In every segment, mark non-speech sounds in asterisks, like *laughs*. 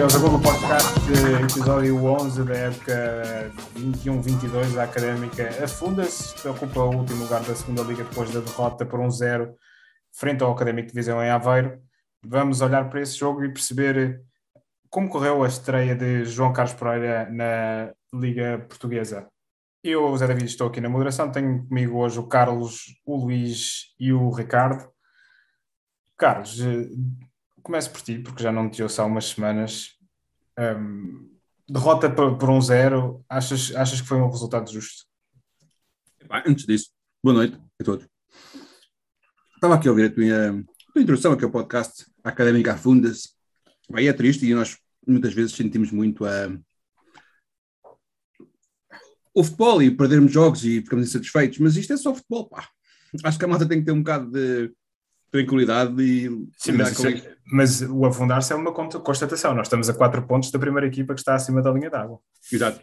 Bem-vindos ao Google Podcast, episódio 11 da época 21-22 da Académica. Afunda-se, ocupa o último lugar da segunda Liga depois da derrota por 1-0 frente ao Académico de Visão em Aveiro. Vamos olhar para esse jogo e perceber como correu a estreia de João Carlos Pereira na Liga Portuguesa. Eu, Zé David, estou aqui na moderação. Tenho comigo hoje o Carlos, o Luís e o Ricardo. Carlos, eh, começo por ti, porque já não te ouço há umas semanas. Um, derrota por, um zero, achas, achas que foi um resultado justo? Antes disso, boa noite a todos. Estava aqui a ouvir a tua, a tua introdução aqui ao podcast Académica Fundas. Bem, é triste e nós muitas vezes sentimos muito a, o futebol e perdermos jogos e ficamos insatisfeitos, mas isto é só futebol, pá. Acho que a malta tem que ter um bocado de tranquilidade e. Sim, mas, é, mas, o afundar-se é uma constatação. Nós estamos a quatro pontos da primeira equipa que está acima da linha d'água. Exato.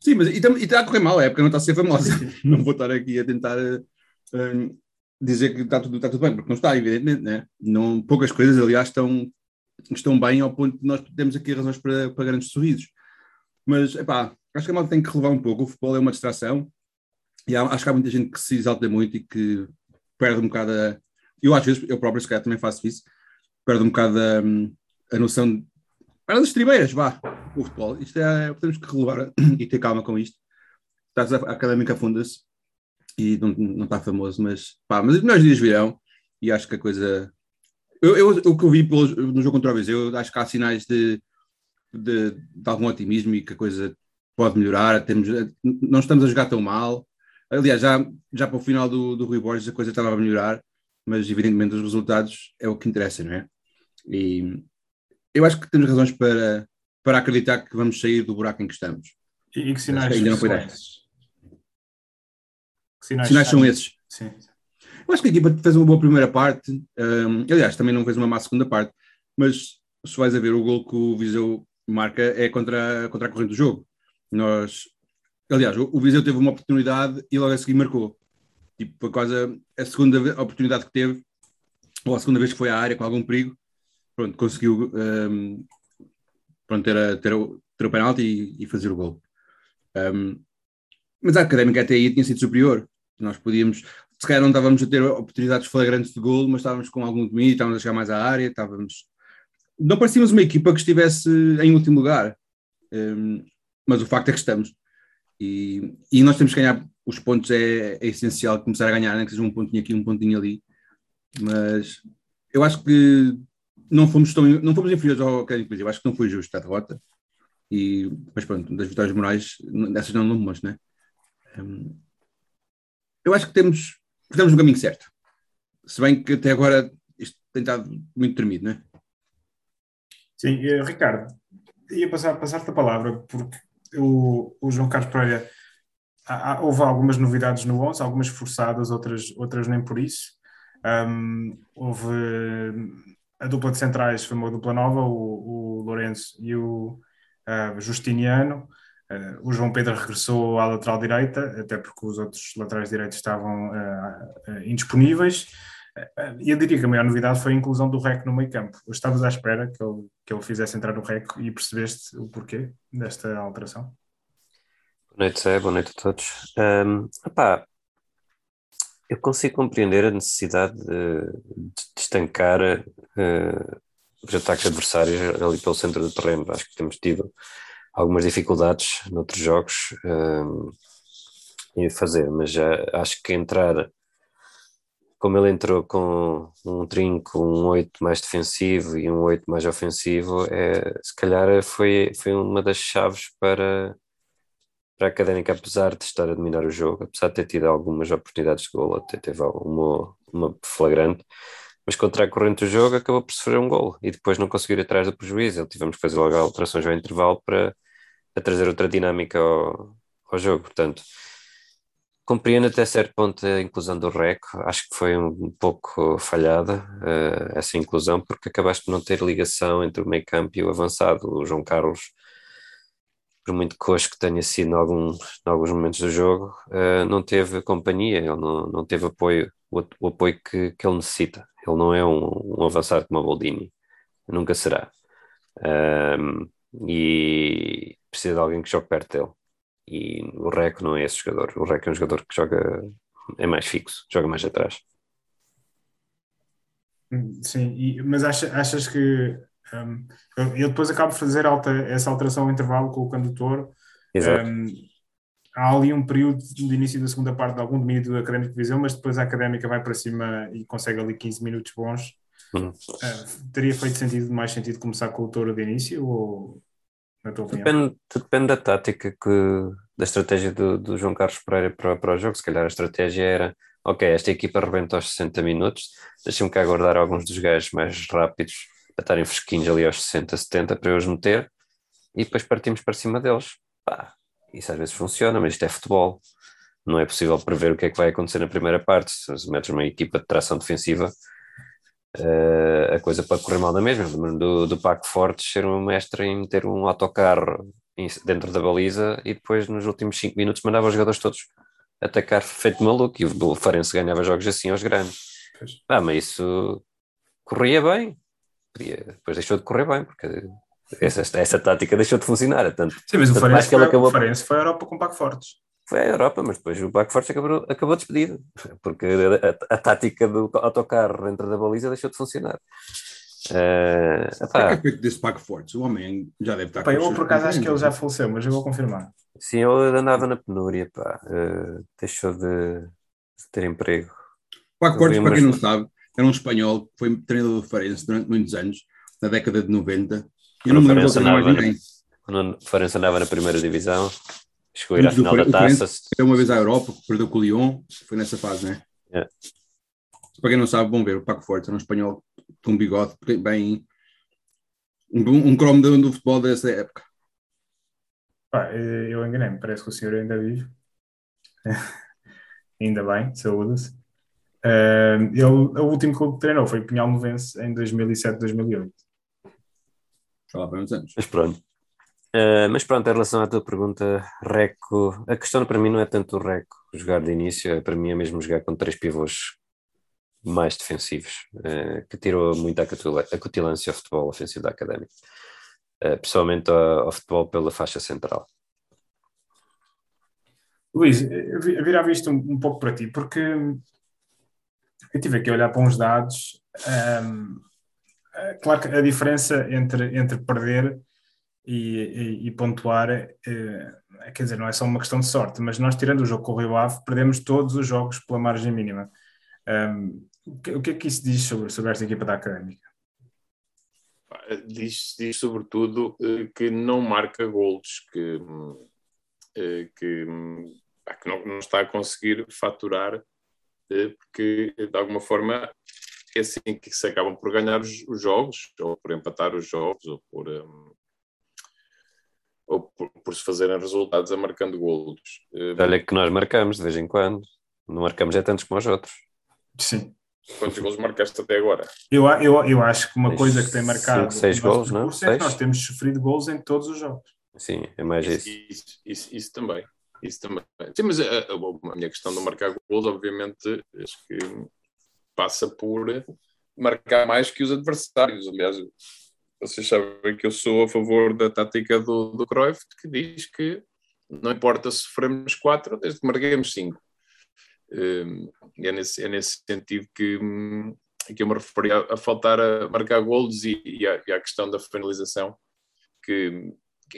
Sim, mas e, e está a correr mal, a época não está a ser famosa. *laughs* não vou estar aqui a tentar uh, dizer que está tudo, está tudo bem, porque não está, evidentemente, né? não Poucas coisas, aliás, estão, estão bem ao ponto de nós temos aqui razões para, para grandes sorrisos. Mas, epá, acho que a malta tem que relevar um pouco. O futebol é uma distração e há, acho que há muita gente que se exalta muito e que perde um bocado a. Eu, às vezes, eu próprio, se calhar, também faço isso, perde um bocado a, a noção. De, para das tribeiras, vá, o futebol. Isto é. Temos que relevar e ter calma com isto. Estás a, académica afunda-se e não, não está famoso, mas pá, mas os melhores dias virão e acho que a coisa. Eu, eu, o que eu vi no jogo contra o Viseu, acho que há sinais de, de, de algum otimismo e que a coisa pode melhorar, temos, não estamos a jogar tão mal. Aliás, já, já para o final do, do Rui Borges a coisa estava a melhorar, mas evidentemente os resultados é o que interessa, não é? E eu acho que temos razões para, para acreditar que vamos sair do buraco em que estamos. E, que sinais, não foi esses? Que sinais, sinais são esses? Sim. Eu acho que a equipa fez uma boa primeira parte, um, aliás, também não fez uma má segunda parte, mas se vais a ver o gol que o Viseu marca é contra, contra a corrente do jogo. Nós, aliás, o, o Viseu teve uma oportunidade e logo a seguir marcou. Tipo, por causa a segunda oportunidade que teve, ou a segunda vez que foi à área com algum perigo, pronto, conseguiu um, pronto, ter, a, ter, o, ter o penalti e, e fazer o gol. Um, mas a académica até aí tinha sido superior. Nós podíamos, se calhar não estávamos a ter oportunidades flagrantes de gol, mas estávamos com algum domínio, estávamos a chegar mais à área, estávamos. Não parecíamos uma equipa que estivesse em último lugar. Um, mas o facto é que estamos. E, e nós temos que ganhar os pontos, é, é essencial começar a ganhar, nem que seja um pontinho aqui, um pontinho ali. Mas eu acho que não fomos, tão, não fomos inferiores ao Académico eu acho que não foi justo a derrota. E, mas pronto, das vitórias morais, dessas não lembro, né? Um, eu acho que temos, estamos no caminho certo. Se bem que até agora isto tem estado muito tremido, não é? Sim, eh, Ricardo, ia passar, passar-te a palavra, porque o, o João Carlos Pereira, há, houve algumas novidades no 11, algumas forçadas, outras, outras nem por isso. Um, houve a dupla de centrais, foi uma dupla nova, o, o Lourenço e o uh, Justiniano. Uh, o João Pedro regressou à lateral direita, até porque os outros laterais direitos estavam uh, indisponíveis. Eu diria que a maior novidade foi a inclusão do REC no meio campo. Estavas à espera que ele, que ele fizesse entrar no REC e percebeste o porquê desta alteração? Boa noite, Zé. Boa noite a todos. Um, epá, eu consigo compreender a necessidade de, de estancar uh, os ataques adversários ali pelo centro do terreno. Acho que temos tido algumas dificuldades noutros jogos um, em fazer, mas já acho que entrar como ele entrou com um trinco, um 8 mais defensivo e um 8 mais ofensivo, é, se calhar foi, foi uma das chaves para, para a Académica, apesar de estar a dominar o jogo, apesar de ter tido algumas oportunidades de gol, até teve uma, uma flagrante, mas contra a corrente do jogo acabou por sofrer um gol e depois não conseguiu ir atrás do prejuízo. Ele tivemos que fazer logo alterações ao intervalo para, para trazer outra dinâmica ao, ao jogo. Portanto, Compreendo até certo ponto a inclusão do REC, acho que foi um pouco falhada uh, essa inclusão, porque acabaste de não ter ligação entre o meio campo e o avançado. O João Carlos por muito coxo que tenha sido em alguns, em alguns momentos do jogo, uh, não teve companhia, ele não, não teve apoio, o, o apoio que, que ele necessita. Ele não é um, um avançado como a Boldini, nunca será. E precisa de alguém que jogue perto dele. E o Rec não é esse jogador. O Rec é um jogador que joga, é mais fixo, joga mais atrás. Sim, e, mas acha, achas que um, eu depois acabo de fazer alta, essa alteração ao intervalo com o condutor. Exato. Um, há ali um período de início da segunda parte de algum domínio do Académico de Viseu, mas depois a Académica vai para cima e consegue ali 15 minutos bons. Uhum. Uh, teria feito sentido, mais sentido começar com o Touro de início ou? Depende, depende da tática que, da estratégia do, do João Carlos Pereira para, para o jogo. Se calhar a estratégia era ok, esta equipa arrebenta aos 60 minutos, deixa-me cá aguardar alguns dos gajos mais rápidos a estarem fresquinhos ali aos 60, 70 para eu os meter e depois partimos para cima deles. Pá, isso às vezes funciona, mas isto é futebol. Não é possível prever o que é que vai acontecer na primeira parte. Se metes uma equipa de tração defensiva, uh, a coisa pode correr mal da mesma. Do, do Paco Fortes ser um mestre em meter um autocarro dentro da baliza e depois nos últimos 5 minutos mandava os jogadores todos atacar feito maluco e o Farense ganhava jogos assim aos grandes. Ah, mas isso corria bem. Depois deixou de correr bem, porque essa, essa tática deixou de funcionar. Tanto, Sim, mas o Farense, foi, acabou... o Farense foi a Europa com o Paco Fortes. Foi a Europa, mas depois o Paco Fortes acabou, acabou despedido, porque a, a, a, tática do autocarro dentro da baliza deixou de funcionar. Uh, o que é que é desse Paco Fortes? O homem já deve estar pá, Eu por acaso acho que ele já faleceu, mas eu vou confirmar. Sim, ele andava na penúria, pá. Uh, deixou de, de, ter emprego. Paco Fortes, para quem não sabe, era um espanhol que foi treinador do Farense durante muitos anos, na década de 90. Eu não me lembro de mais ninguém. Quando o Farense andava na primeira divisão, chegou a ir à final da taça. Foi uma vez à Europa, perdeu com o Lyon, foi nessa fase, né? É. Para quem não sabe, vão ver, o Paco Fortes era um espanhol com um bigode bem. um, um cromo do, do futebol dessa época. Pá, eu enganei-me, parece que o senhor ainda vive. *laughs* ainda bem, saúde-se. Uh, ele, o último clube que treinou foi Pinhal Novense em 2007, 2008. Já lá para uns anos. Mas pronto. Uh, mas pronto, em relação à tua pergunta, Reco, a questão para mim não é tanto o Reco jogar de início, é, para mim é mesmo jogar com três pivôs mais defensivos, uh, que tirou muito a cutilância ao futebol ofensivo da Académica. Pessoalmente ao, ao, futebol pela faixa central. Luís, virava isto um, um, pouco para ti, porque eu tive aqui a olhar para uns dados. Um, claro que a diferença entre, entre perder e, e, pontuar, é, quer dizer, não é só uma questão de sorte, mas nós, tirando o jogo com o Rio Ave, perdemos todos os jogos pela margem mínima. Um, o, que, o que é que isso diz sobre, sobre esta equipa da Académica? diz, diz sobretudo eh, que não marca golos, que, eh, que, que não, não, está a conseguir faturar, eh, porque de alguma forma é assim que se acabam por ganhar os, os jogos, ou por empatar os jogos, ou por, um, ou por, por, se fazerem resultados a marcando golos. Olha que nós marcamos de vez em quando, não marcamos é tantos como os outros. Sim. Quantos gols marcaste até agora? Eu, eu, eu acho que uma coisa que tem marcado. 6 gols, não? É nós temos sofrido gols em todos os jogos. Sim, é mais isso. Isso, isso, isso também. Isso também. Sim, mas a, a, a, minha questão de marcar gols, obviamente, acho que passa por marcar mais que os adversários. Aliás, vocês sabem que eu sou a favor da tática do, do Cruyff, que diz que não importa se sofremos 4, desde que marquemos 5. Hum, é nesse, é nesse sentido que, hum, que eu me referi a, a faltar a marcar golos e, e, a, e à questão da finalização, que,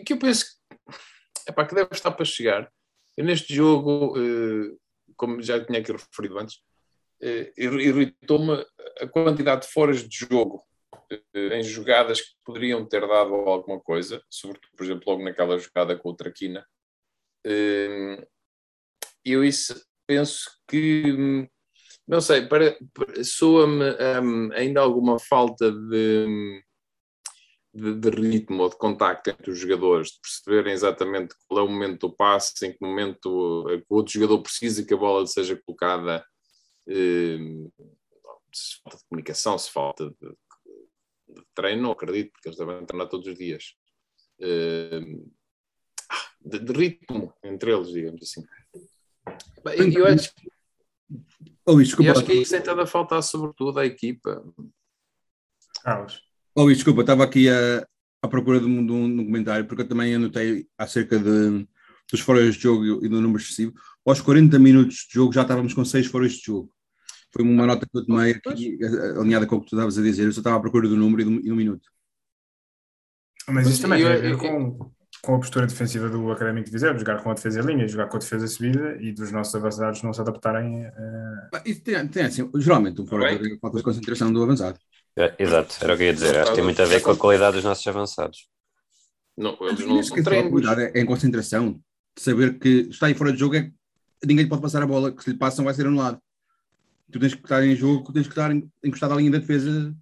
que eu penso que, epá, que deve estar para chegar. Eu neste jogo, eh, como já tinha aqui referido antes, irritou-me a quantidade de foras de jogo em jogadas que poderiam ter dado alguma coisa, sobretudo, por exemplo, logo naquela jogada com o Traquina. Eu isso penso que, não sei, para, soa-me um, ainda alguma falta de, de, de, ritmo ou de contacto entre os jogadores, de perceberem exatamente qual é o momento do passe, em que momento o outro jogador precisa que a bola seja colocada. Um, se falta de comunicação, se falta de treino, não acredito, porque eles devem treinar todos os dias. Um, de, de, ritmo entre eles, digamos assim. Eu, eu acho, oh, desculpa, eu acho que isso tem estado a faltar, sobretudo, à equipa. Carlos. Oh, desculpa, estava aqui a, à procura de um, de um documentário, porque eu também anotei acerca de, dos foros de jogo e do número excessivo. Aos 40 minutos de jogo já estávamos com 6 foros de jogo. Foi uma nota que eu tomei aqui, alinhada com o que tu estavas a dizer. Eu só estava à procura do número e do, e do minuto. Mas isso também tem a ver com, com a postura defensiva do Académico de Viseu, jogar com a defesa linha, jogar com a defesa subida e dos nossos avançados não se adaptarem a... Isso tem, tem assim, geralmente um fora de falta de concentração do avançado. É, exato, era o que eu ia dizer. Acho que tem muito a ver com a qualidade dos nossos avançados. Não, eles não são treinos. É em concentração, de saber que está aí fora de jogo, é, ninguém pode passar a bola, que se lhe passam vai ser anulado. Tu tens que estar em jogo, tens que estar encostado à linha da defesa.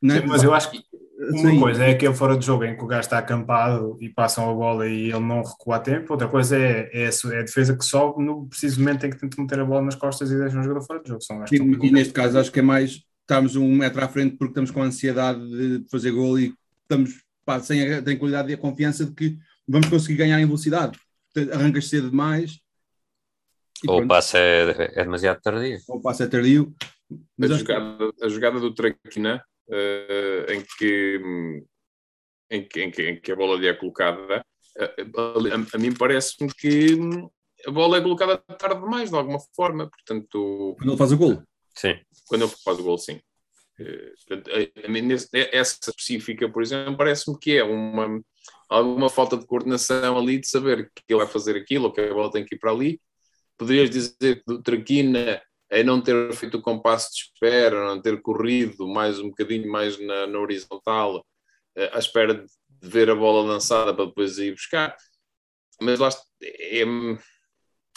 Não é? Sim, mas eu acho que uma Sim. coisa é aquele fora de jogo em que o gajo está acampado e passam a bola e ele não recua a tempo, outra coisa é, é, é a defesa que sobe no preciso momento em que tenta meter a bola nas costas e deixa um jogador fora de jogo. São e, e neste caso acho que é mais estamos um metro à frente porque estamos com a ansiedade de fazer gol e estamos pá, sem a tranquilidade e a confiança de que vamos conseguir ganhar em velocidade. Arrancas cedo demais. Ou o passe é, é, demasiado tardio. Ou o passe é tardio. A jogada, a jogada do Traquina uh, em, que, em, que, em, que, em que a bola lhe é colocada, uh, a, a, mim parece-me que a bola é colocada tarde demais, de alguma forma, portanto... Quando ele faz o gol? Sim. Quando ele faz o gol, sim. Uh, a, mim, nesse, essa específica, por exemplo, parece-me que é uma, alguma falta de coordenação ali, de saber que ele vai fazer aquilo, ou que a bola tem que ir para ali. Poderias dizer que Traquina é não ter feito o compasso de espera, não ter corrido mais um bocadinho mais na, na horizontal, eh, à espera de ver a bola lançada para depois ir buscar. Mas lá é,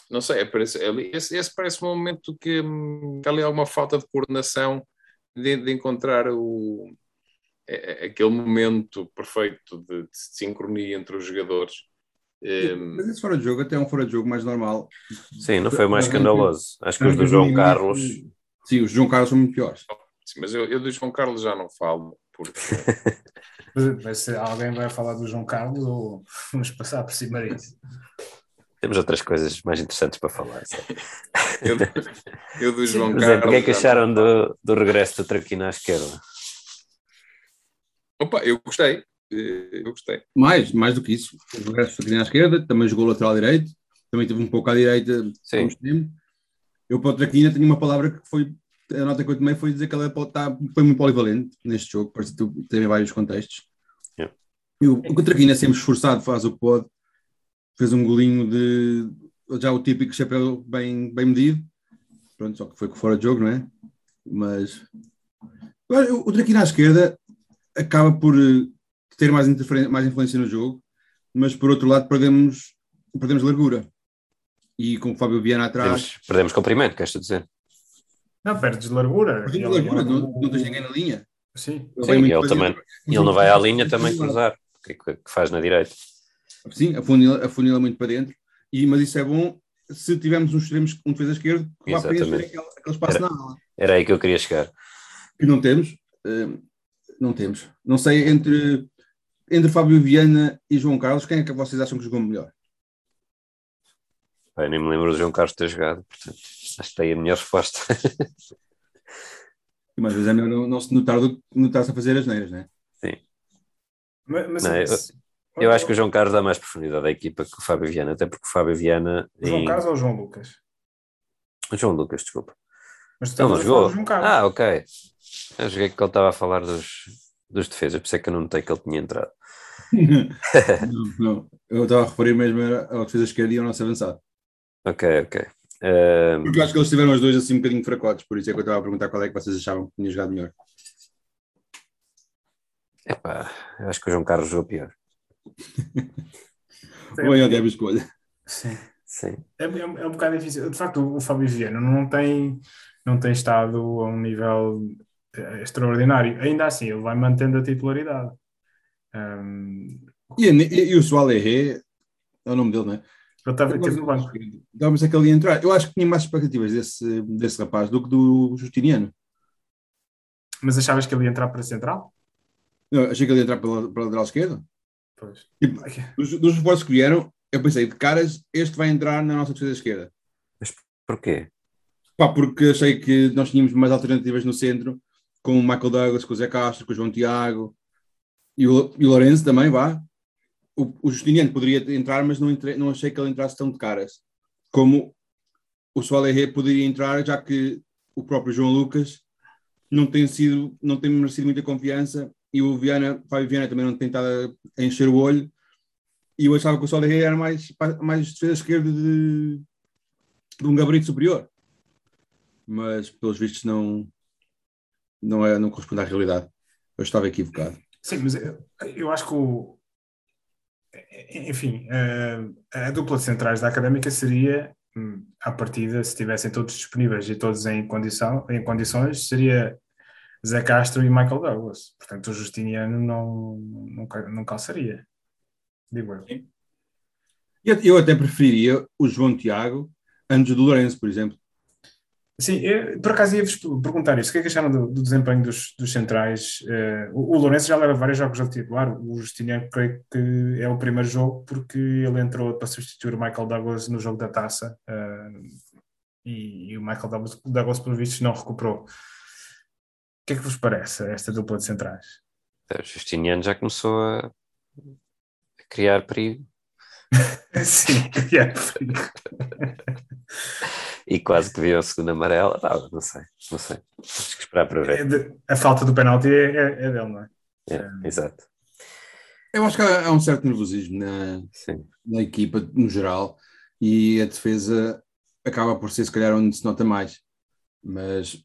não sei, é, parece, é, esse, esse, parece um momento que, que há ali alguma falta de coordenação de, de encontrar o, é, é, aquele momento perfeito de, de sincronia entre os jogadores mas esse fora de jogo até é um fora de jogo mais normal. Sim, não foi mais escandaloso. Acho que os do João Carlos. Sim, os do João Carlos são muito piores. Sim, mas eu, eu do João Carlos já não falo. Porque... *laughs* mas se alguém vai falar do João Carlos ou vamos passar por cima disso? Temos outras coisas mais interessantes para falar. eu, eu do João Sim, Carlos. O que é que acharam do, do regresso do Traquina à esquerda? Opa, eu gostei. Eh, eu gostei. Mais, mais do que isso. O resto foi à esquerda, também jogou lateral direito, também teve um pouco à direita. Sim. Eu para o Traquina tenho uma palavra que foi, a nota que eu tomei foi dizer que ela está, foi muito polivalente neste jogo, parece que teve vários contextos. Yeah. E o, o Traquina sempre esforçado, faz o que pode, fez um golinho de já o típico chapéu bem, bem medido, pronto, só que foi fora de jogo, não é? Mas o Traquina à esquerda acaba por ter mais, mais influência no jogo, mas por outro lado perdemos, perdemos largura. E com o Fábio Viana atrás. Perdemos, perdemos comprimento, queres dizer? Não, perdes largura. Perdemos largura, não, não tens ninguém na linha. Sim, ele, Sim, ele, também, ele não vai à linha também cruzar, que, que faz na direita. Sim, a funila, a funila muito para dentro, e, mas isso é bom se tivermos uns extremos, um defesa esquerdo, que vá preencher aquele, aquele espaço era, na ala. Era aí que eu queria chegar. Que não temos, uh, não temos. Não sei, entre entre Fábio Viana e João Carlos, quem é que vocês acham que jogou melhor? Eu nem me lembro do João Carlos ter jogado, portanto, acho que tem a minha resposta. *laughs* Mas às vezes é melhor não, não se notar do que notar-se a fazer as neiras, não é? Sim. Mas, mas, não, eu, eu, acho que o João Carlos dá mais profundidade à equipa que o Fábio Viana, até porque o Fábio Viana. João em... Carlos ou João Lucas? João Lucas, desculpa. Mas tu ele não jogou. Ah, ok. Eu joguei que ele estava a falar dos, dos defesas, por isso é que eu não notei que ele tinha entrado. *laughs* não, não, eu estava a referir mesmo ao defesa esquerda e ao nosso avançado. Ok, ok. Uh... Porque eu acho que eles tiveram os dois assim um bocadinho fracotes, por isso é que eu estava a perguntar qual é que vocês achavam que tinha jogado melhor. Epá, eu acho que o João Carlos jogou pior. *laughs* Ou é a escolha. Sim. Sim. É, é, é, um bocado difícil. De facto, o, o Fábio Viana não tem, não tem estado a um nível extraordinário. Ainda assim, ele vai mantendo a titularidade. Um... E, e, e, o Soalerre é o nome dele, não é? Ele estava teve no banco. Dávamos aquele entrar. Eu acho que tinha mais expectativas desse, desse rapaz do que do Justiniano. Mas achavas que ele ia entrar para a central? Não, achei que ele ia entrar para, para a lateral esquerda. Pois. Tipo, dos, dos reforços que vieram, eu pensei, de caras, este vai entrar na nossa defesa esquerda. Mas porquê? Pá, porque achei que nós tínhamos mais alternativas no centro, com o Michael Douglas, com o Zé Castro, com o João Tiago e o, e o Lourenço também, vá. O, o Justiniano poderia entrar, mas não, entre, não achei que ele entrasse tão de caras. Como o Soalerre poderia entrar, já que o próprio João Lucas não tem sido, não tem merecido muita confiança e o Viana, Fábio Viana também não tem estado a encher o olho e eu achava que o Soler era mais, mais defesa esquerda de, de um gabarito superior mas pelos vistos não não, é, não corresponde à realidade eu estava equivocado Sim, mas eu, eu acho que o enfim, a, a dupla de centrais da Académica seria hum, à partida, se estivessem todos disponíveis e todos em, condição, em condições, seria Zé Castro e Michael Douglas. Portanto, o Justiniano não, não, não calçaria. Digo eu. eu. Eu até preferiria o João Tiago antes do Lourenço, por exemplo. Sim, eu, por acaso ia-vos perguntar isso. O que é que acharam do, do desempenho dos, dos centrais? Uh, o, o Lourenço já leva vários jogos a titular. O Justiniano, creio que é o primeiro jogo, porque ele entrou para substituir o Michael Douglas no jogo da taça. Uh, e, e, o Michael Douglas, Douglas, por vistos, não recuperou. O que é que vos parece esta dupla de centrais? O Justiniano já começou a criar perigo. *laughs* Sim, criar *laughs* perigo. e quase que viu a segunda amarela. Não, não sei, não sei. Temos que esperar para ver. É de, a falta do penalti é, é, é dele, não é? É, é. Exato. Eu acho que há, um certo nervosismo na, na equipa, no geral, e a defesa acaba por ser, se calhar, onde se nota mais. Mas.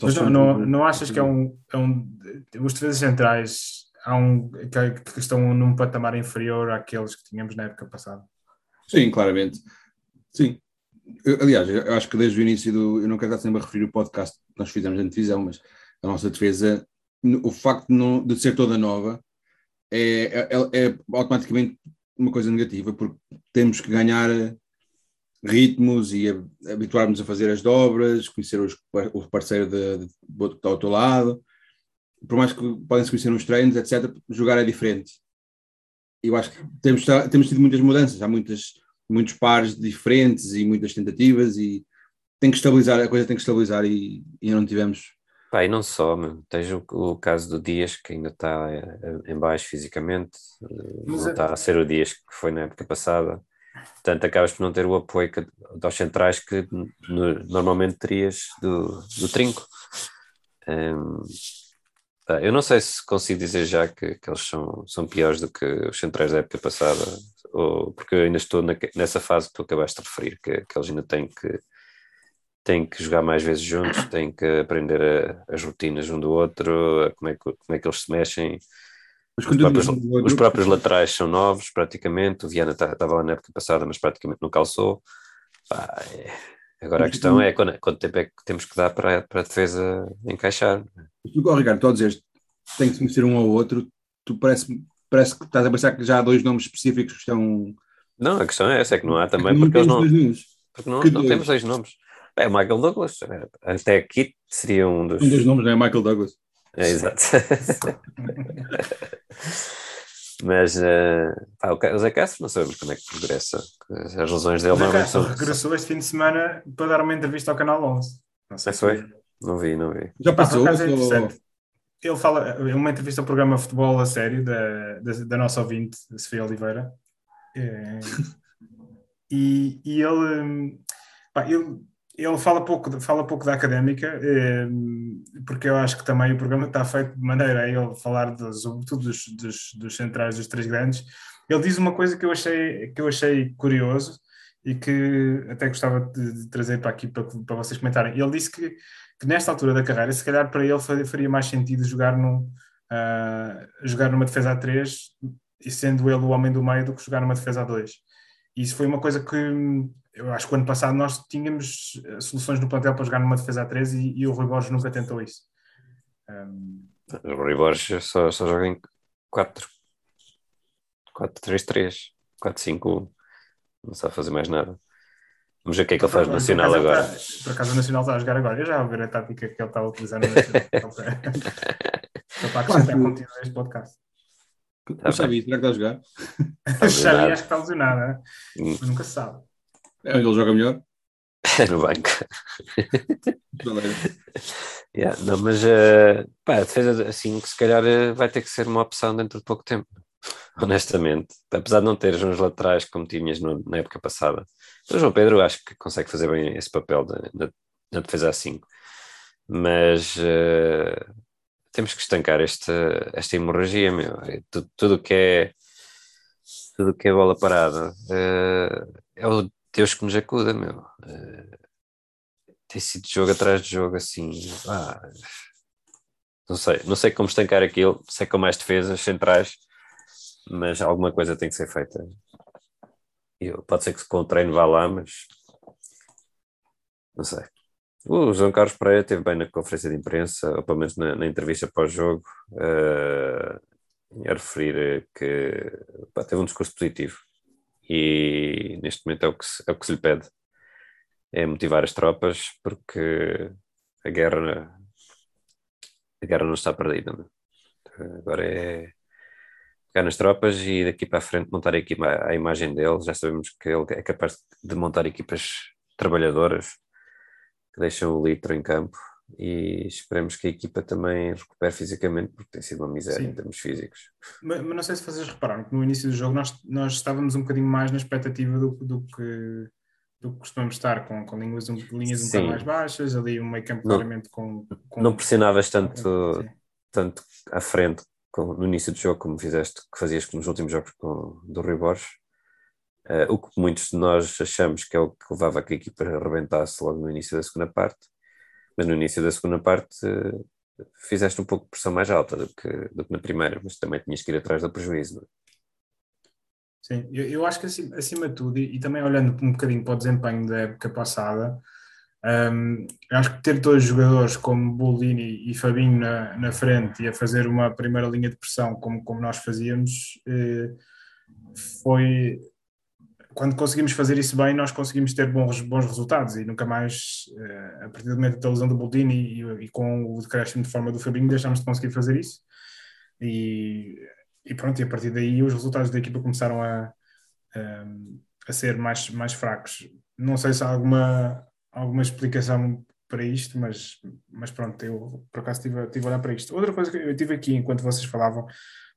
Mas não, não, não achas que é um, é um. Os defesas centrais há um, que, que estão num patamar inferior àqueles que tínhamos na época passada? Sim, claramente. Sim, eu, aliás, eu acho que desde o início do. Eu não quero estar sempre a referir o podcast que nós fizemos na divisão, mas a nossa defesa, o facto de, não, de ser toda nova, é, é, é, automaticamente uma coisa negativa, porque temos que ganhar ritmos e habituarmos a fazer as dobras, conhecer os, o parceiro de, de, de, do outro lado. Por mais que podem se conhecer nos treinos, etc., jogar é diferente. Eu acho que temos, temos tido muitas mudanças, há muitas muitos pares diferentes e muitas tentativas e tem que estabilizar, a coisa tem que estabilizar e, e não tivemos. Pá, e não só, mano. tens o, o, caso do Dias que ainda está eh, em baixo fisicamente, eh, Mas não é... está a ser o Dias que foi na época passada. Portanto, acabas por não ter o apoio que, dos centrais que no, normalmente terias do, do trinco. Um, eu não sei se consigo dizer já que, que eles são, são piores do que os centrais da época passada, ou, porque eu ainda estou na, nessa fase que tu acabaste de referir, que, que eles ainda têm que, têm que jogar mais vezes juntos, têm que aprender a, as rotinas um do outro, como é que, como é que eles se mexem. Os próprios, os próprios, laterais são novos, praticamente. O Viana estava tá, lá na época passada, mas praticamente não calçou. Pá, é... Agora a questão é quando, quanto tempo é que temos que dar para, para a defesa encaixar. Tu, Ricardo, tu a dizer tem que se conhecer um ao outro, tu parece, parece que estás a pensar que já há dois nomes específicos que estão. Não, a questão é essa, é que não há também, é porque eles não. Porque não, não temos dois nomes. É o Michael Douglas. Até aqui seria um dos. Um dos nomes, não é Michael Douglas. É, exato. *laughs* Mas uh, pá, o Zé Castro não sabemos como é que progressa. As lesões dele não são. regressou este fim de semana para dar uma entrevista ao Canal 11. Não sei se foi. Não vi, não vi. Já passou? Ah, é Ele fala, é uma entrevista ao programa Futebol a Sério da, da, da nossa ouvinte, Sofia Oliveira. É, *laughs* e, e ele, pá, ele ele fala pouco, fala pouco da académica, ehm, porque eu acho que também o programa está feito de maneira a ele falar de, sobretudo dos, dos, dos centrais dos três grandes. Ele diz uma coisa que eu achei, que eu achei curioso e que até gostava de, trazer para aqui para, para vocês comentarem. Ele disse que, que, nesta altura da carreira, se calhar para ele faria mais sentido jogar, num, uh, jogar numa defesa a 3 e sendo ele o homem do meio do que jogar numa defesa a 2. Isso foi uma coisa que eu acho que o ano passado nós tínhamos eh, soluções no plantel para jogar numa defesa a 3 e, e o Rui Borges nunca tentou isso. Um... O Rui Borges só, só joga em 4 4-3-3, 4-5-1, não sabe fazer mais nada. Vamos ver o que é que ele faz no Nacional agora. Está, por acaso o Nacional está a jogar agora. Eu já vou ver a tática que ele está a utilizar no Nacional. *laughs* para acrescentar conteúdo a este podcast. Tá o Xavi, será que está a jogar? o Xavi acho que está lesionado, né? hum. mas nunca se sabe. É, ele joga melhor? É *laughs* no banco. yeah, não, mas uh, pá, a defesa assim que se calhar uh, vai ter que ser uma opção dentro de pouco tempo. *laughs* Honestamente, apesar de não teres uns laterais como tinhas no, na época passada, o João Pedro acho que consegue fazer bem esse papel de, na, na defesa a 5, mas uh, temos que estancar esta, esta hemorragia, meu. É tudo, tudo que é tudo que é bola parada uh, é o Deus que nos acuda, meu. Uh, tem sido jogo atrás de jogo assim. Ah, não sei, não sei como estancar aquilo, sei com mais defesas centrais, mas alguma coisa tem que ser feita. Eu, pode ser que com o treino vá lá, mas não sei. O João Carlos Pereira esteve bem na conferência de imprensa, ou pelo menos na, na entrevista pós-jogo, uh, a referir que pá, teve um discurso positivo e neste momento é o que se, é o que se lhe pede. É motivar as tropas porque a guerra a guerra não está perdida agora é pegar nas tropas e daqui para a frente montar a, equipa, a imagem dele já sabemos que ele é capaz de montar equipas trabalhadoras que deixam o litro em campo e esperemos que a equipa também recupere fisicamente, porque tem sido uma miséria Sim. em termos físicos. Mas, mas, não sei se vocês repararam que no início do jogo nós, nós estávamos um bocadinho mais na expectativa do, do que do que costumamos estar, com, com linhas, um, linhas um bocado mais baixas, ali um meio campo claramente com, com, Não pressionavas tanto, tanto à frente com, no início do jogo como fizeste, que fazias nos últimos jogos com, do Rui Borges. Uh, o que muitos de nós achamos que é o que levava a que a equipa arrebentasse logo no início da segunda parte mas no início da segunda parte uh, fizeste um pouco de pressão mais alta do que, do que na primeira, mas também tinhas que ir atrás do prejuízo. É? Sim, eu, eu, acho que acima, acima de tudo, e, e, também olhando um bocadinho para o desempenho da época passada, um, acho que ter dois jogadores como Bolini e Fabinho na, na frente e a fazer uma primeira linha de pressão como, como nós fazíamos, eh, foi quando conseguimos fazer isso bem, nós conseguimos ter bons, bons resultados e nunca mais, uh, a partir do momento da lesão do Boldini e, e, com o decréscimo de forma do Fabinho, deixámos de conseguir fazer isso. E, e pronto, e a partir daí os resultados da equipa começaram a, a, a, ser mais, mais fracos. Não sei se há alguma, alguma explicação para isto, mas, mas pronto, eu por acaso estive, estive a olhar para isto. Outra coisa que eu tive aqui enquanto vocês falavam,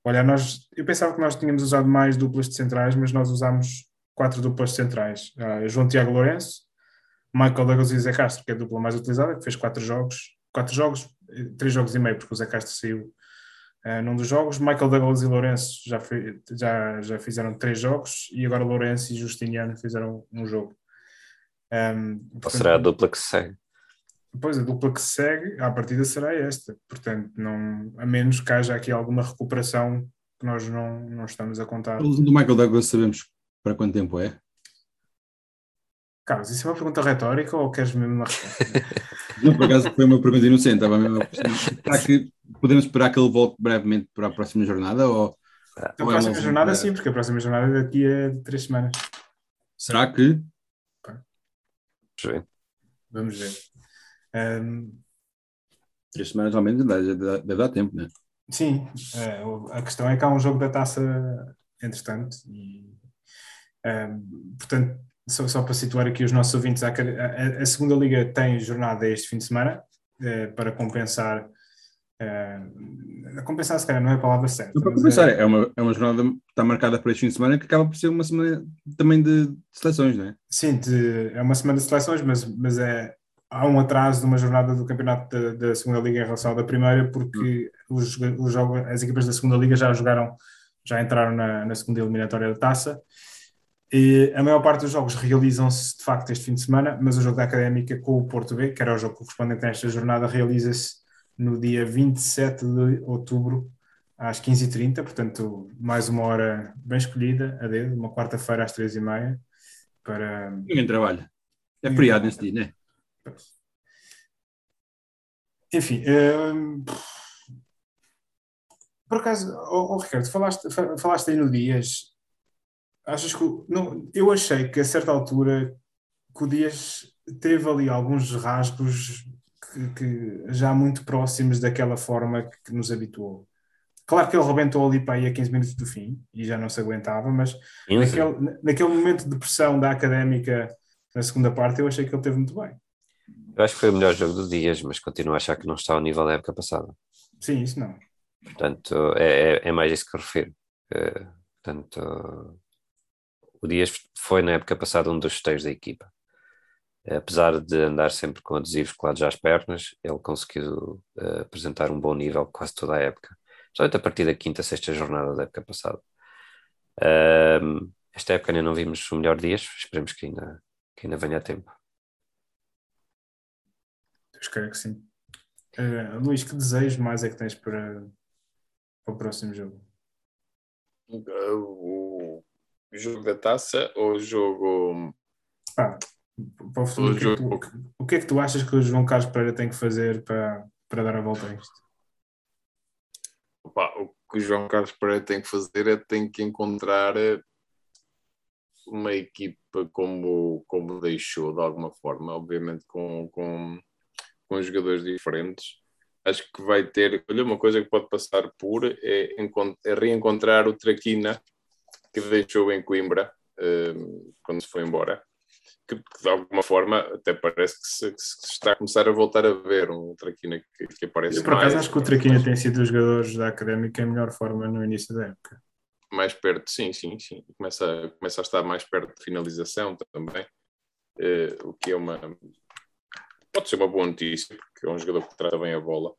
olha, nós, eu pensava que nós tínhamos usado mais duplas de centrais, mas nós usamos quatro duplas centrais. Uh, João Tiago Lourenço, Michael Douglas e Zé Castro, que é a dupla mais utilizada, que fez quatro jogos, quatro jogos, três jogos e meio, porque o Zé Castro saiu uh, num dos jogos. Michael Douglas e Lourenço já, já, já fizeram três jogos e agora Lourenço e Justiniano fizeram um jogo. Um, portanto, Ou será a dupla que se segue? Pois, a dupla que se segue, à partida será esta. Portanto, não, a menos que haja aqui alguma recuperação que nós não, não estamos a contar. Do Michael Douglas sabemos para quanto tempo é? Carlos, isso é uma pergunta retórica ou queres mesmo uma resposta? *laughs* Não, por acaso foi uma pergunta inocente. Estava mesmo Será que podemos esperar que ele volte brevemente para a próxima jornada? Ou, a ou próxima é jornada, sim, porque a próxima jornada é daqui a três semanas. Será que? Vamos ver. Vamos ver. Um... Três semanas ao menos deve, deve dar tempo, não é? Sim, eh, a questão é que há um jogo da taça entretanto e um, portanto, só, só, para situar aqui os nossos ouvintes, a, a, a segunda liga tem jornada este fim de semana uh, para compensar. Uh, compensar, se calhar, não é a palavra certa. Não para compensar, é, é, uma, é uma jornada que está marcada para este fim de semana que acaba por ser uma semana também de, de seleções, não é? Sim, de, é uma semana de seleções, mas, mas é, há um atraso de uma jornada do campeonato da, da segunda liga em relação à da primeira, porque hum. os, os jogos, as equipas da segunda liga já jogaram, já entraram na, na segunda eliminatória da taça e a maior parte dos jogos realizam-se de facto este fim de semana, mas o jogo da Académica com o Porto B, que era o jogo correspondente a esta jornada, realiza-se no dia 27 de outubro às 15h30, portanto, mais uma hora bem escolhida, a dedo, uma quarta-feira às 3h30. Para... Ninguém trabalha. É feriado nesse dia, não é? Enfim, hum, por acaso, oh, oh, Ricardo, falaste, falaste aí no Dias Achas que. Não, eu achei que a certa altura que o Dias teve ali alguns rasgos que, que já muito próximos daquela forma que, nos habituou. Claro que ele rebentou ali para aí a 15 minutos do fim e já não se aguentava, mas naquele, naquele momento de pressão da académica na segunda parte, eu achei que ele teve muito bem. Eu acho que foi o melhor jogo do Dias, mas continuo a achar que não está ao nível da época passada. Sim, isso não. Portanto, é, é, é mais isso que refiro. É, portanto, o Dias foi na época passada um dos chuteiros da equipa. Apesar de andar sempre com adesivos colados às pernas, ele conseguiu uh, apresentar um bom nível quase toda a época. Só a partir da quinta, sexta jornada da época passada. Uh, esta época ainda não vimos o melhor Dias, esperemos que ainda, que ainda venha a tempo. Eu espero que sim. Uh, Luís, que desejo mais é que tens para, para o próximo jogo? O jogo da taça ou jogo. Ah, para o futuro, o, que é que tu, o que é que tu achas que o João Carlos Pereira tem que fazer para, para dar a volta a isto? Opa, o que o João Carlos Pereira tem que fazer é tem que encontrar eh, uma equipa como, como deixou, de alguma forma, obviamente com, com, com jogadores diferentes. Acho que vai ter. Olha, uma coisa que pode passar por é, é reencontrar o Traquina que deixou em Coimbra uh, quando se foi embora que, que, de alguma forma até parece que se, que se, está a começar a voltar a ver um Traquina que, que aparece Eu por acaso acho que o Traquina tem sido dos jogadores da Académica em melhor forma no início da época. Mais perto, sim, sim, sim. Começa, começa a estar mais perto de finalização também, uh, o que é uma... Pode ser uma boa notícia, porque é um jogador que trata bem a bola.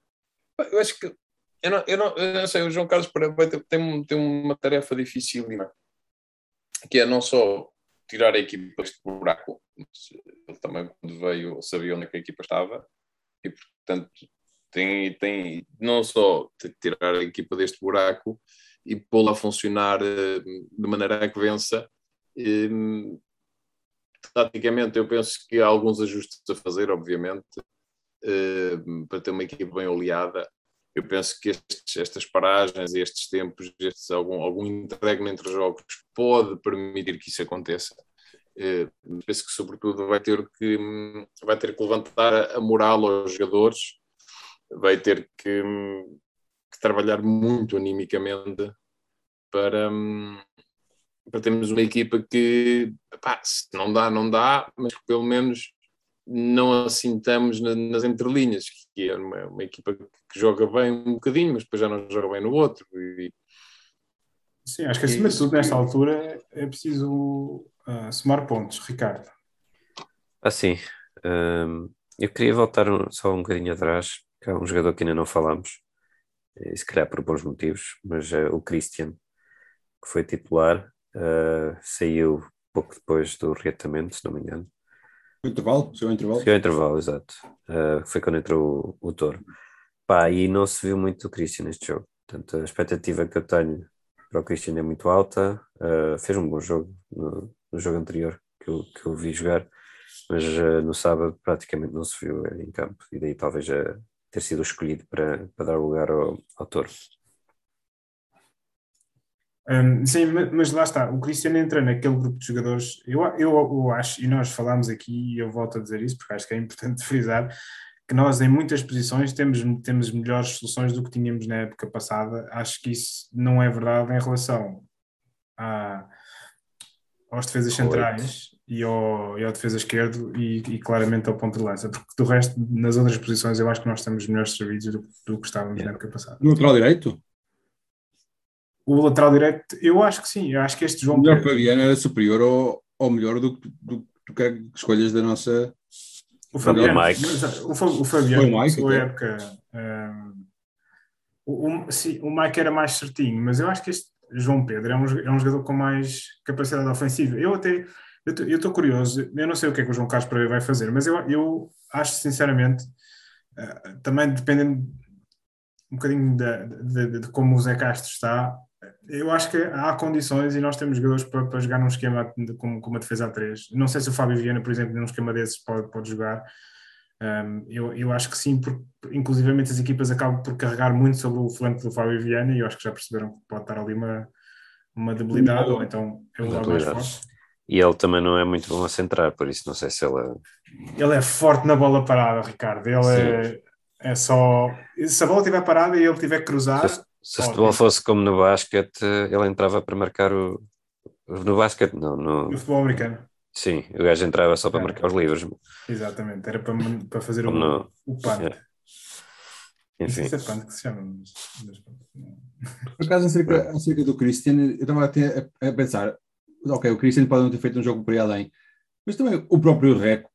Eu acho que eu não, eu não, eu não sei, o João Carlos Pereira tem, tem uma tarefa difícil, que é não só tirar a equipa deste buraco. Ele também, quando veio, sabia onde é que a equipa estava e, portanto, tem, tem não só tirar a equipa deste buraco e pô-la a funcionar eh, de maneira a que vença. E, taticamente, eu penso que há alguns ajustes a fazer, obviamente, eh, para ter uma equipa bem oleada eu penso que estes, estas paragens, estes tempos, estes, algum, algum interregno entre jogos pode permitir que isso aconteça. Eh, penso que, sobretudo, vai ter que, vai ter que levantar a moral aos jogadores, vai ter que, que trabalhar muito animicamente para, para termos uma equipa que, pá, se não dá, não dá, mas que pelo menos não assintamos nas entrelinhas, que é uma, uma, equipa que joga bem um bocadinho, mas depois já não joga bem no outro. E, Sim, acho que acima de tudo, nesta altura, é preciso uh, somar pontos, Ricardo. Assim, um, eu queria voltar um, só um bocadinho atrás, que é um jogador que ainda não falamos, e se calhar por bons motivos, mas uh, o Christian, que foi titular, uh, saiu pouco depois do reatamento, se não me engano. O intervalo? Seu intervalo? Seu intervalo, exato. Uh, foi quando entrou o, o Toro. Pá, e não se viu muito o Christian neste jogo. Portanto, a expectativa que eu tenho para o Christian é muito alta. Uh, fez um bom jogo no, no, jogo anterior que eu, que eu vi jogar, mas uh, no sábado praticamente não se viu em campo. E daí talvez ter sido escolhido para, para dar lugar ao, ao Toro. Um, sim, mas lá está, o Cristiano entra naquele grupo de jogadores, eu, eu, eu acho, e nós falámos aqui, e eu volto a dizer isso, porque acho que é importante *laughs* frisar, que nós em muitas posições temos, temos melhores soluções do que tínhamos na época passada. Acho que isso não é verdade em relação a, aos defesas centrais e ao, e ao defesa esquerdo e, e, claramente ao ponto de lança, porque do resto, nas outras posições, eu acho que nós temos melhores serviços do, do que estávamos yeah. na época passada. No lateral direito? O lateral direito, eu acho que sim, eu acho que este João O melhor Pedro... Fabiano era superior ao, ao melhor do, do, do que escolhas da nossa. O Fabiano, o, Mike. o, o Fabiano, foi o Mike, sua época. Um, o, o, sim, o Mike era mais certinho, mas eu acho que este João Pedro é um, é um jogador com mais capacidade ofensiva. Eu até eu estou curioso, eu não sei o que é que o João Carlos Pereira vai fazer, mas eu, eu acho sinceramente, uh, também dependendo um bocadinho de, de, de, de, como o Zé Castro está, eu acho que há condições e nós temos jogadores para, para jogar num esquema com, com uma defesa a 3. Não sei se o Fábio Viana, por exemplo, num esquema desses pode, pode jogar. Um, eu, eu acho que sim, porque inclusivamente as equipas acabam por carregar muito sobre o flanco do Fábio Viana e eu acho que já perceberam que pode estar ali uma, uma debilidade ou então é um lado mais forte. E ele também não é muito bom a centrar, por isso não sei se ele é... Ele é forte na bola parada, Ricardo. Ele é, é, só... Se a bola estiver parada e ele tiver que cruzar Se o futebol fosse como no basquete, ele entrava para marcar o. No basquete, não. No, no futebol americano. Sim, o gajo entrava só para é. marcar os livros. Exatamente, era para, para fazer o, no... o punt. É. Enfim. Isso é punt que se chama. Mas... Por acaso, acerca, acerca do Christian, eu estava até a, a pensar: ok, o Christian pode não ter feito um jogo por aí além, mas também o próprio Reco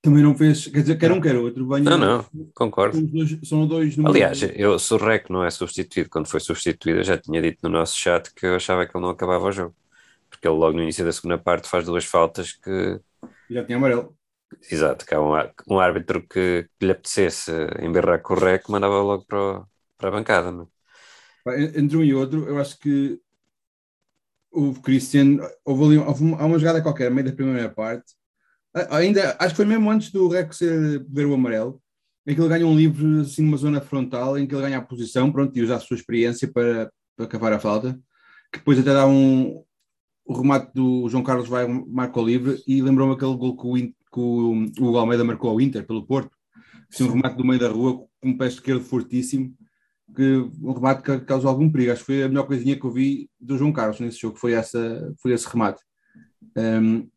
também não fez, quer dizer, quer um, quer outro. não, não, concordo. São dois, são dois Aliás, eu, se o Rec não é substituído, quando foi substituído, eu já tinha dito no nosso chat que eu achava que ele não acabava o jogo. Porque ele logo no início da segunda parte faz duas faltas que. Já tinha amarelo. Exato, que há um, um árbitro que, que lhe apetecesse emberrar com o Rec, mandava logo para, o, para a bancada. Não? É? Entre um e outro, eu acho que o Christian, houve ali houve uma, uma jogada qualquer, meio da primeira parte, ainda, acho que foi mesmo antes do Rex ver o amarelo, em que ele ganha um livro assim numa zona frontal, em que ele ganha a posição, pronto, e usa a sua experiência para, para cavar a falta, que depois até dá um o remate do João Carlos vai marca o livre e lembrou-me aquele gol que o, que o, o Almeida marcou ao Inter pelo Porto, assim, um remate do meio da rua com um pé esquerdo fortíssimo, que um remate que causou algum perigo. Acho que foi a melhor coisinha que eu vi do João Carlos nesse jogo, foi, essa, foi esse remate. Um,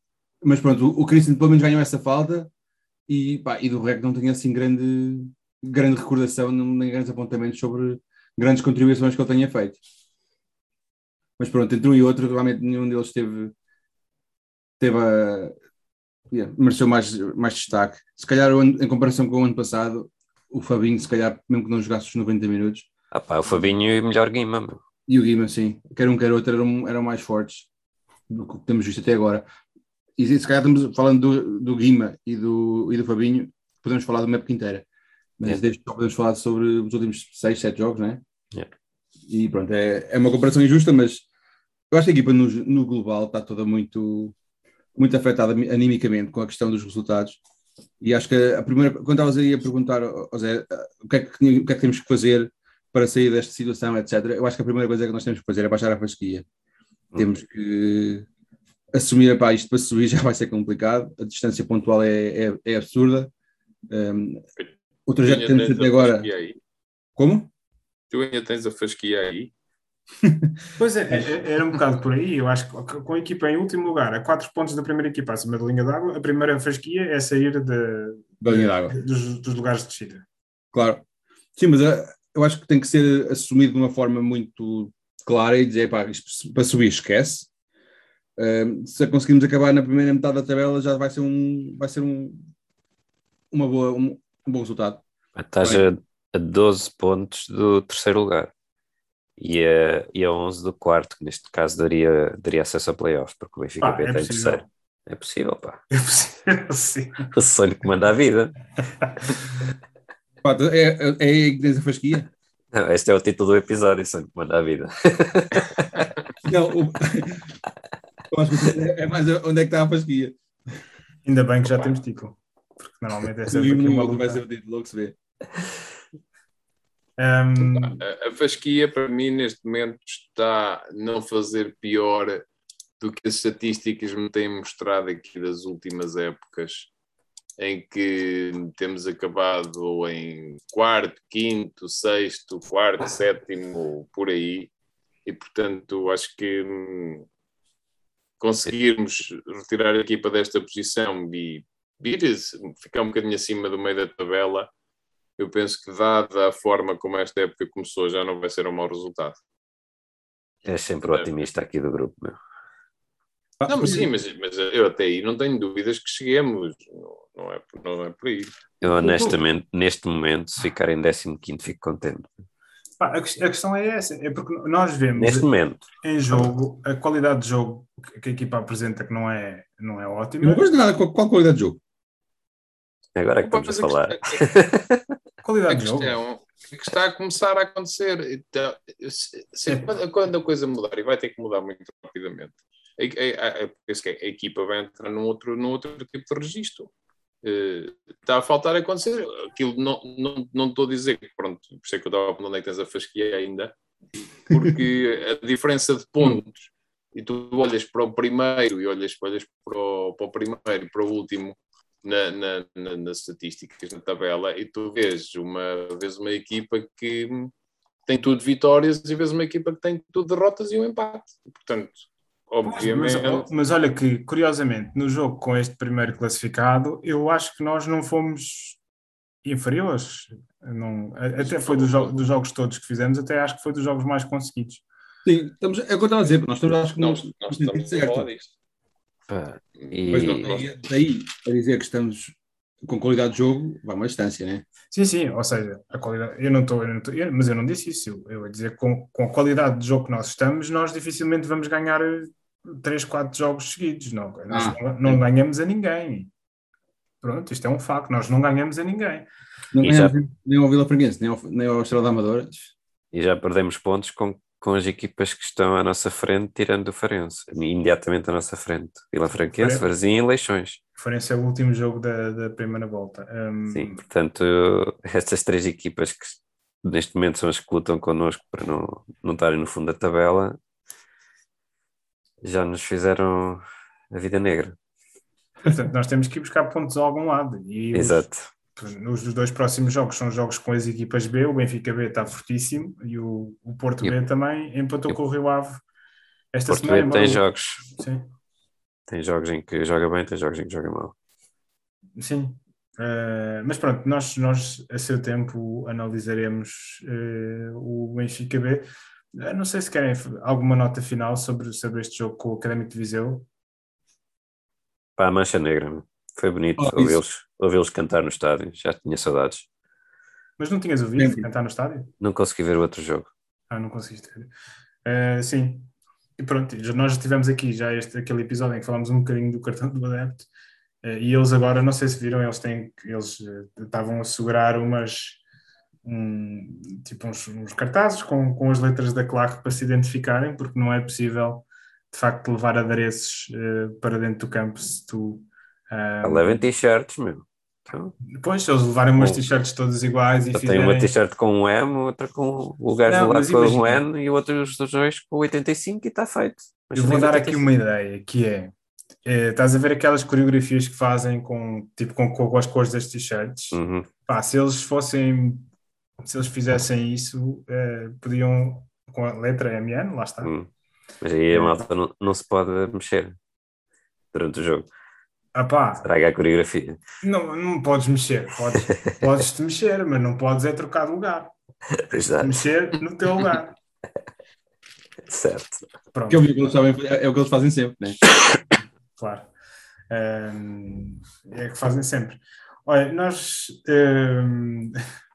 mas pronto, o, o Christian pelo menos ganhou essa falta e, pá, e do REC não tenho assim grande, grande recordação, nem grandes apontamentos sobre grandes contribuições que ele tenha feito. Mas pronto, entre um e outro, realmente nenhum deles teve, teve a, yeah, mereceu mais, mais destaque. Se calhar, em comparação com o ano passado, o Fabinho, se calhar, mesmo que não jogasse os 90 minutos. Ah pá, o Fabinho e o melhor Guima. E o Guima, sim. Quer um, quer outro, eram, eram mais fortes do que temos visto até agora. E se calhar estamos falando do, do Guima e do, e do Fabinho, podemos falar de uma época inteira. Mas yeah. desde podemos falar sobre os últimos 6, 7 jogos, não é? Yeah. E pronto, é, é uma comparação injusta, mas eu acho que a equipa no, no global está toda muito, muito afetada animicamente com a questão dos resultados. E acho que a primeira, quando estavas aí a perguntar ao Zé o que, é que, o que é que temos que fazer para sair desta situação, etc., eu acho que a primeira coisa que nós temos que fazer é baixar a fasquia. Hum. Temos que assumir, pá, isto para subir *laughs* já vai ser complicado, a distância pontual é, é, é absurda. Um, o trajeto que temos até agora. Como? Tu ainda tens a fasquia aí? *laughs* pois é, é, era um bocado por aí. Eu acho que com a equipa em último lugar, a quatro pontos da primeira equipa acima da linha d'água, a primeira fasquia é sair de, da linha d'água dos, dos, lugares de descida. Claro, sim, mas eh, eu acho que tem que ser assumido de uma forma muito clara e dizer, pá, isto para subir, esquece se conseguirmos acabar na primeira metade da tabela, já vai ser um, vai ser um, uma boa, um, um bom resultado. Estás a, a 12 pontos do terceiro lugar e a, e a 11 do quarto, que neste caso daria, daria acesso a playoffs, porque o Benfica ah, é em terceiro. É possível, pá. É possível, sim. *laughs* O sonho que manda a vida. *laughs* Pá, é, é, é aí que tens a fasquia? Não, este é o título do episódio, sonho que manda a vida. Não, o... *laughs* Que é mais onde é que está a fasquia. Ainda bem que já temos título. Porque normalmente é sempre aqui uma luta. Vai ser o título, logo se vê. Um... A, a fasquia, para mim, neste momento, está a não fazer pior do que as estatísticas me têm mostrado aqui das últimas épocas, em que temos acabado em quarto, quinto, sexto, quarto, sétimo, por aí. E, portanto, acho que hum, conseguirmos retirar a equipa desta posição e ficar um bocadinho acima do meio da tabela, eu penso que, dada a forma como esta época começou, já não vai ser um mau resultado. É sempre o otimista aqui do grupo, meu. Não, mas sim, mas, mas eu até aí não tenho dúvidas que cheguemos, não, não, é, não é por aí. Eu honestamente, neste momento, se ficar em 15 fico contente. A questão é essa, é porque nós vemos Neste momento. em jogo a qualidade de jogo que a equipa apresenta que não é, não é ótima. Não gosto de nada, qual, qual qualidade de jogo? Agora é que *laughs* estamos a falar. qualidade de jogo. que está a começar a acontecer. Então, se, é. quando a coisa mudar, e vai ter que mudar muito rapidamente, a, a, a, a equipa vai entrar num outro, num outro tipo de registro. Está a faltar acontecer. Aquilo não, não, não estou a dizer que, pronto, por isso é que eu estava a onde é que tens a fasquia ainda, porque *laughs* a diferença de pontos, e tu olhas para o primeiro e olhas, olhas para, o, para o primeiro e para o último na, na, na, nas estatísticas, na tabela, e tu vês uma, vês uma equipa que tem tudo vitórias e vês uma equipa que tem tudo derrotas e um empate. Portanto, obviamente. Mas, mas, olha que, curiosamente, no jogo com este primeiro classificado, eu acho que nós não fomos inferiores. Não, até foi dos, dos jogos todos que fizemos, até acho que foi dos jogos mais conseguidos. Sim, estamos, é o que eu estava a dizer, nós estamos, acho que nós, nós, nós estamos certo. a falar disto. Pá, e... Mas não, daí a dizer que estamos com qualidade de jogo, vai uma distância, né? Sim, sim, ou seja, a qualidade, eu não estou, mas eu não disse isso, eu, eu ia dizer com, com a qualidade de jogo que nós estamos, nós dificilmente vamos ganhar 3, 4 jogos seguidos, não, nós ah, não, não ganhamos a ninguém. Pronto, isto é um facto, nós não ganhamos a ninguém. Não ganhamos já... nem ao Vila Franquense, nem ao, nem ao Estrela da Amadora. E já perdemos pontos com com as equipas que estão à nossa frente, tirando o Farense, imediatamente à nossa frente. Vila Franquense, Varzim e Leixões. Farense é o último jogo da, da primeira volta. Um... Sim, portanto, *laughs* estas três equipas que neste momento são as que lutam connosco para não, não estarem no fundo da tabela, já nos fizeram a vida negra. Portanto, nós temos que ir buscar pontos a algum lado. E Exato. Os nos dois próximos jogos são jogos com as equipas B, o Benfica B está fortíssimo e o, o Porto B também empatou com o Rio Ave esta Porto semana. B tem jogos. Sim. Tem jogos em que joga bem, tem jogos em que joga mal. Sim. Uh, mas pronto, nós, nós a seu tempo analisaremos uh, o Benfica B. Uh, não sei se querem alguma nota final sobre, sobre este jogo com o Académico de Viseu. Para a Mancha Negra. Foi bonito oh, ouvi-los ouvi cantar no estádio, já tinha saudades. Mas não tinhas ouvido sim. cantar no estádio? Não consegui ver o outro jogo. Ah, não conseguiste ver. Uh, sim, e pronto, nós já tivemos aqui já este, aquele episódio em que falámos um bocadinho do cartão do adepto uh, e eles agora, não sei se viram, eles têm, eles uh, estavam a segurar umas um, tipo uns, uns, cartazes com, com as letras da claque para se identificarem, porque não é possível de facto levar adereços para dentro do campo se tu um, Levem t-shirts, meu. Então, Depois, se eles levarem umas t-shirts todas iguais e fizerem... Tem uma t-shirt com um M, outra com o gajo lá com imagina... um N e o outro os dois com 85 e está feito. Mas eu vou dar aqui uma ideia, que é, é, estás a ver aquelas coreografias que fazem com, tipo, com, com as cores das t-shirts? Uhum. Pá, se eles fossem, se eles fizessem isso, é, podiam, com a letra MN, lá está. Uhum. Mas aí a malta não, não se pode mexer durante o jogo. Apá, Estraga a coreografia. Não, não podes mexer, podes, *laughs* podes te mexer, mas não podes é trocar de lugar. Exato. Mexer no teu lugar. Certo. Pronto. É, o que eles sabem, é o que eles fazem sempre, né? *coughs* Claro. Um, é o que fazem sempre. Olha, nós, um,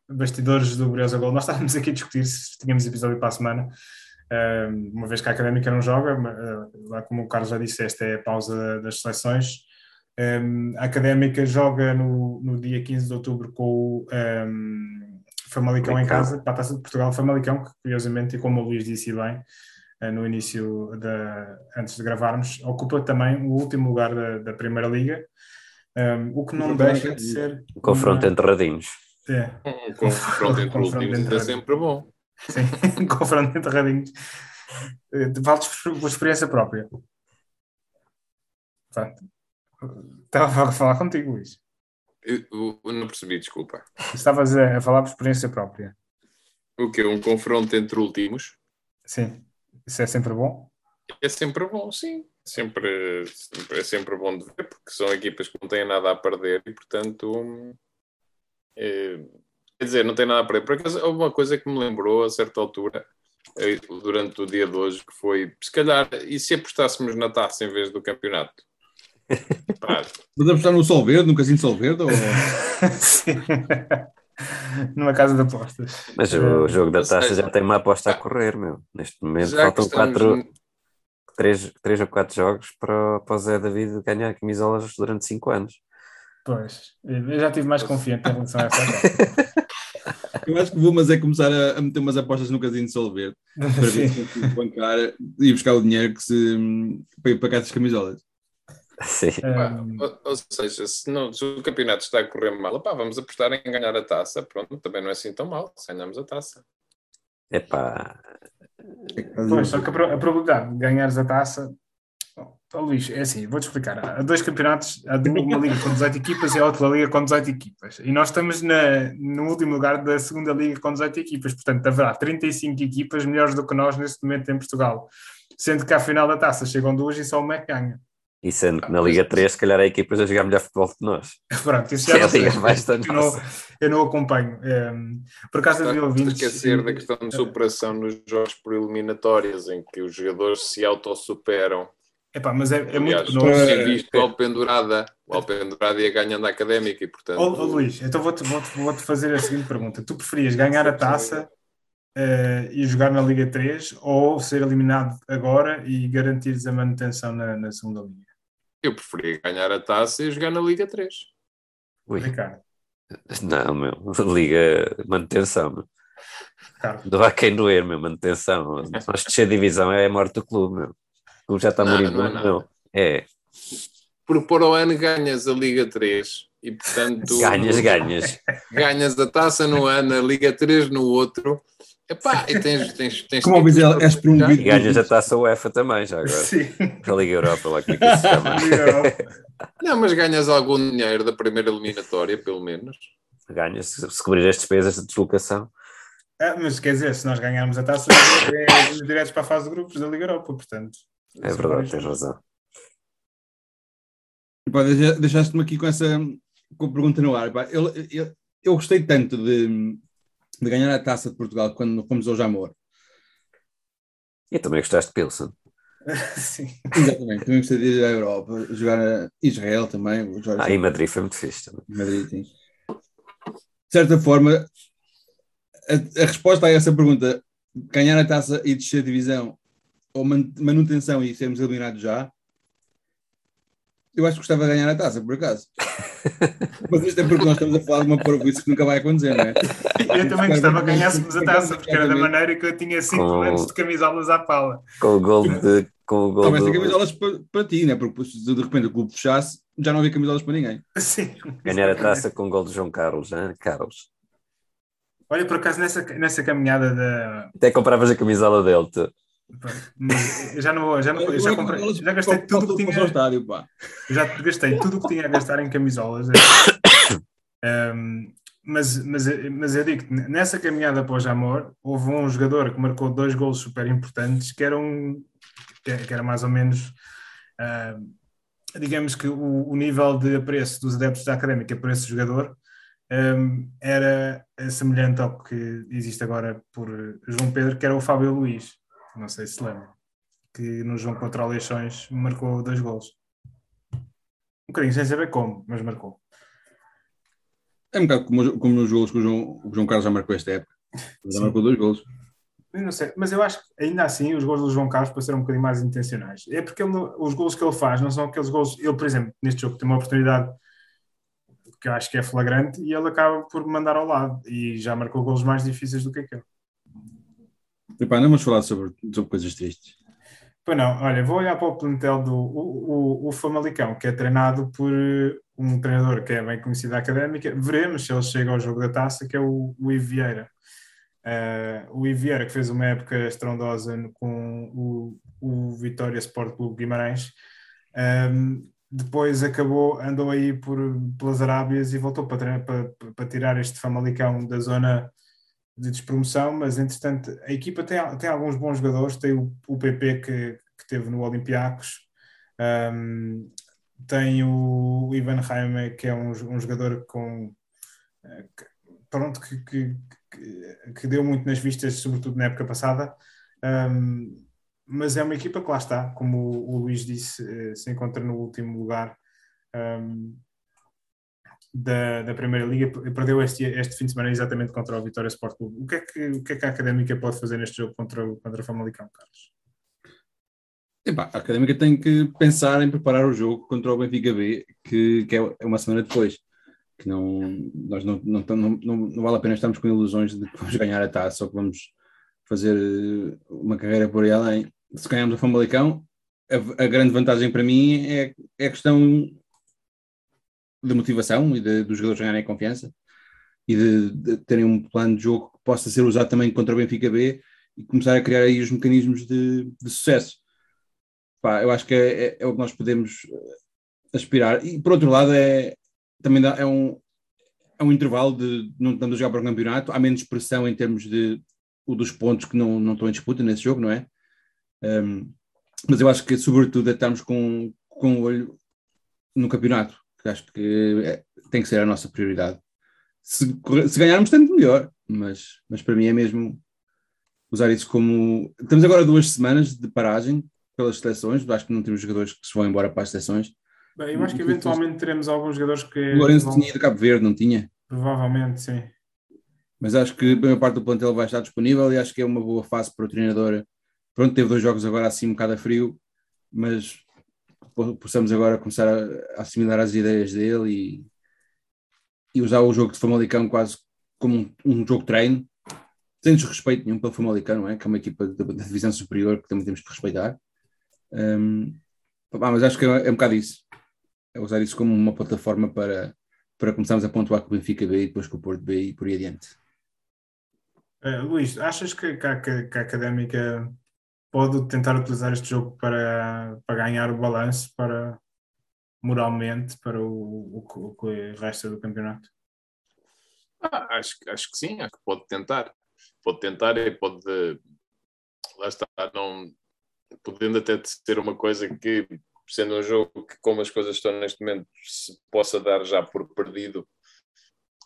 bastidores do Briosa Gol, nós estávamos aqui a discutir se tínhamos episódio para a semana, um, uma vez que a Académica não joga, lá como o Carlos já disse, esta é a pausa das seleções, a Académica joga no, no dia 15 de outubro com o um, Famalicão em casa, para a Taça de Portugal. Famalicão, que curiosamente, e como o Luís disse bem uh, no início, da, antes de gravarmos, ocupa também o último lugar da, da Primeira Liga, um, o que não deixa de ser. O confronto uma... entre radinhos. É. O confronto entre radinhos é sempre bom. Sim, *laughs* confronto entre radinhos. Vales por experiência própria. Pronto. Estava a falar contigo, Luís. Eu, eu não percebi, desculpa. Estavas a, a falar por experiência própria. O que? Um confronto entre últimos? Sim. Isso é sempre bom? É sempre bom, sim. Sempre, é sempre bom de ver, porque são equipas que não têm nada a perder e, portanto, é, quer dizer, não tem nada a perder. Por acaso, houve uma coisa que me lembrou a certa altura, eh, durante o dia de hoje, que foi, se calhar, e se apostássemos na taça em vez do campeonato? *laughs* Mas apostar no Sol Verde, no Casino Sol Verde? Ou... Sim. *laughs* Numa casa de apostas. Mas o jogo da taça já tem uma aposta a correr, meu. Neste momento já faltam quatro, três, três ou quatro jogos para, para o Zé David ganhar camisolas durante cinco anos. Pois, eu já estive mais confiante em relação a essa *laughs* Eu acho que vou, mas é começar a, a meter umas apostas no casino de Sol Verde para ver se consigo bancar e buscar o dinheiro que se, para ir pagar essas camisolas. Sim. Um... Ou, ou, seja, se, não, se, o campeonato está a correr mal, opá, vamos apostar em ganhar a taça. Pronto, também não é assim tão mal se ganhamos a taça. Epá. Pois, só que a probabilidade de ganhares a taça Oh, Luís, é assim, vou-te explicar. Há dois campeonatos, há uma liga com 18 equipas e a outra liga com 18 equipas. E nós estamos na, no último lugar da segunda liga com 18 equipas. Portanto, haverá 35 equipas melhores do que nós neste momento em Portugal. Sendo que à final da taça chegam duas e só uma é que ganha. E sendo que na Liga 3, se calhar há equipas a jogar melhor futebol que nós. *laughs* Pronto, isso já é sei, eu, não, eu não acompanho. Um, ehm, por acaso, de 2020. esquecer da questão de superação nos jogos por eliminatórias, em que os jogadores se autossuperam Epá, mas é, é Aliás, muito novo. É visto o Alpendurada, o Alpendurada ia ganhando a académica e portanto. Oh, oh Luís, então vou-te vou -te, vou -te fazer a seguinte pergunta: tu preferias ganhar a taça uh, e jogar na Liga 3 ou ser eliminado agora e garantires a manutenção na, na segunda liga? Eu preferia ganhar a taça e jogar na Liga 3. Ui. Ricardo. Não, meu, *laughs* Liga manutenção. Meu. Não há quem doer, meu, manutenção. Nós descer divisão é a morte do clube, meu. O já está moribundo, não, não, não. É. Porque por o ano ganhas a Liga 3 e portanto. *laughs* Ganhas, ganhas. Ganhas a taça no ano, a Liga 3 no outro. Epá, e tens, tens, tens Como ouvis, és promovido. E ganhas a taça UEFA também, já agora. Sim. A Liga Europa, lá como é que se chama. *laughs* *laughs* Não, mas ganhas algum dinheiro da primeira eliminatória, pelo menos. Ganhas, se cobrir as despesas de deslocação. Ah, mas quer dizer, se nós ganharmos a taça, é diretos para a fase de grupos da Liga Europa, portanto. É verdade, tens razão. Pá, deixaste-me aqui com essa com a pergunta no ar. Pá. Eu, eu, eu gostei tanto de, de ganhar a taça de Portugal quando fomos ao Jamor. E também gostaste de Pilsen. *laughs* Sim. Exatamente, também gostei de ir à Europa, jogar a Israel também. Jogar ah, e Madrid foi muito fixe também. Madrid, sim. De certa forma, a, a, resposta a essa pergunta, ganhar a taça e descer a divisão ou manutenção e sermos eliminados já, eu acho que gostava de ganhar a taça, por acaso. *laughs* Mas isto é porque nós estamos a falar de uma parvoíce que nunca vai acontecer, não é? Eu também gostava que ganhássemos a taça, porque era da maneira que eu tinha 5 com... anos de camisolas à pala. Com o gol de. Com o gol Talvez do... camisolas para, para ti, né? Porque se de repente o clube fechasse, já não havia camisolas para ninguém. Sim. Ganhar a taça com o gol de João Carlos, né? Carlos. Olha, por acaso, nessa, nessa caminhada da. Até compravas a camisola dele, tu. Eu já não já, não, já, comprei, já gastei tudo o que tinha. Estádio, pá. Já gastei tudo que tinha a gastar em camisolas. Um, mas, mas, mas eu digo nessa caminhada para o Jamor, houve um jogador que marcou dois gols super importantes, que eram que, que era mais ou menos. Uh, digamos que o, o, nível de apreço dos adeptos da académica por esse jogador um, era semelhante ao que existe agora por João Pedro, que era o Fábio Luís não sei se lembra, que no jogo contra o Leixões marcou dois gols. Um bocadinho sem saber como, mas marcou. É um bocado como, como nos gols que o João, o João Carlos já marcou esta época. Já marcou dois gols. Não sei, mas eu acho que ainda assim os gols do João Carlos para ser um bocadinho mais intencionais. É porque ele, os gols que ele faz não são aqueles gols. Ele, por exemplo, neste jogo tem uma oportunidade que eu acho que é flagrante e ele acaba por mandar ao lado e já marcou gols mais difíceis do que aquele. Epá, não vamos falar sobre, sobre coisas tristes. Pois não, olha, vou olhar para o plantel do o, o, o Famalicão, que é treinado por eh, um treinador que é bem conhecido da académica. Veremos se ele chega ao jogo da taça, que é o, o. Uh, o Ivo Vieira, que fez uma época estrondosa com o, o Vitória Sport Clube Guimarães. Um, ehm, depois acabou, andou aí por, pelas Arábias e voltou para, para, para tirar este Famalicão da zona de despromoção, mas entretanto a equipa tem, tem alguns bons jogadores, tem o, o PP que, que teve no Olympiacos, um, tem o Ivan Raime, que é um, um jogador com pronto, que, que, que, deu muito nas vistas, sobretudo na época passada, um, mas é uma equipa que lá está, como o, o Luís disse, eh, se encontra no último lugar. Um, da, da Primeira Liga perdeu este, este fim de semana exatamente contra o Vitória Sport Clube. O que é que, o que, é que a Académica pode fazer neste jogo contra, contra o Famalicão, Carlos? Epá, a Académica tem que pensar em preparar o jogo contra o Benfica B, que, que é uma semana depois. Que não, nós não, não, não, não, vale a pena estarmos com ilusões de que vamos ganhar a taça ou que vamos fazer uma carreira por aí além. Se ganharmos o Famalicão, a, a grande vantagem para mim é, é a questão de motivação e de, dos jogadores ganharem confiança e de, de, terem um plano de jogo que possa ser usado também contra o Benfica B e começar a criar aí os mecanismos de, de sucesso. pá, eu acho que é, é, é, o que nós podemos aspirar. E por outro lado, é, também dá, é, um, é um intervalo de não estando a jogar para o campeonato, há menos pressão em termos de dos pontos que não, não estão em disputa nesse jogo, não é? Um, mas eu acho que, sobretudo, é estarmos com, com o olho no campeonato, acho que é, tem que ser a nossa prioridade. Se, se ganharmos, tanto melhor, mas, mas para mim é mesmo usar isso como. Temos agora duas semanas de paragem pelas seleções, acho que não temos jogadores que se vão embora para as seleções. Bem, eu acho que eventualmente teremos alguns jogadores que. O Lourenço vão... tinha ido Cabo Verde, não tinha? Provavelmente, sim. Mas acho que a maior parte do plantel vai estar disponível e acho que é uma boa fase para o treinador. Pronto, teve dois jogos agora assim um bocado a frio, mas possamos agora começar a, assimilar as ideias dele e, e usar o jogo de Famalicão quase como um, um jogo treino, sem desrespeito nenhum pelo Famalicão, não é? Que é uma equipa da, divisão superior que também temos que respeitar. Um, mas acho que é, é um bocado isso. É usar isso como uma plataforma para, para começarmos a pontuar com o Benfica B e depois com o Porto B e por aí adiante. Uh, Luís, achas que, que, que, a Académica pode tentar utilizar este jogo para, para ganhar o balanço para moralmente para o, o, o que resta do campeonato? Ah, acho, acho que sim, acho que pode tentar. Pode tentar e pode. Lá está, não, podendo até ser uma coisa que, sendo um jogo que, como as coisas estão neste momento, se possa dar já por perdido,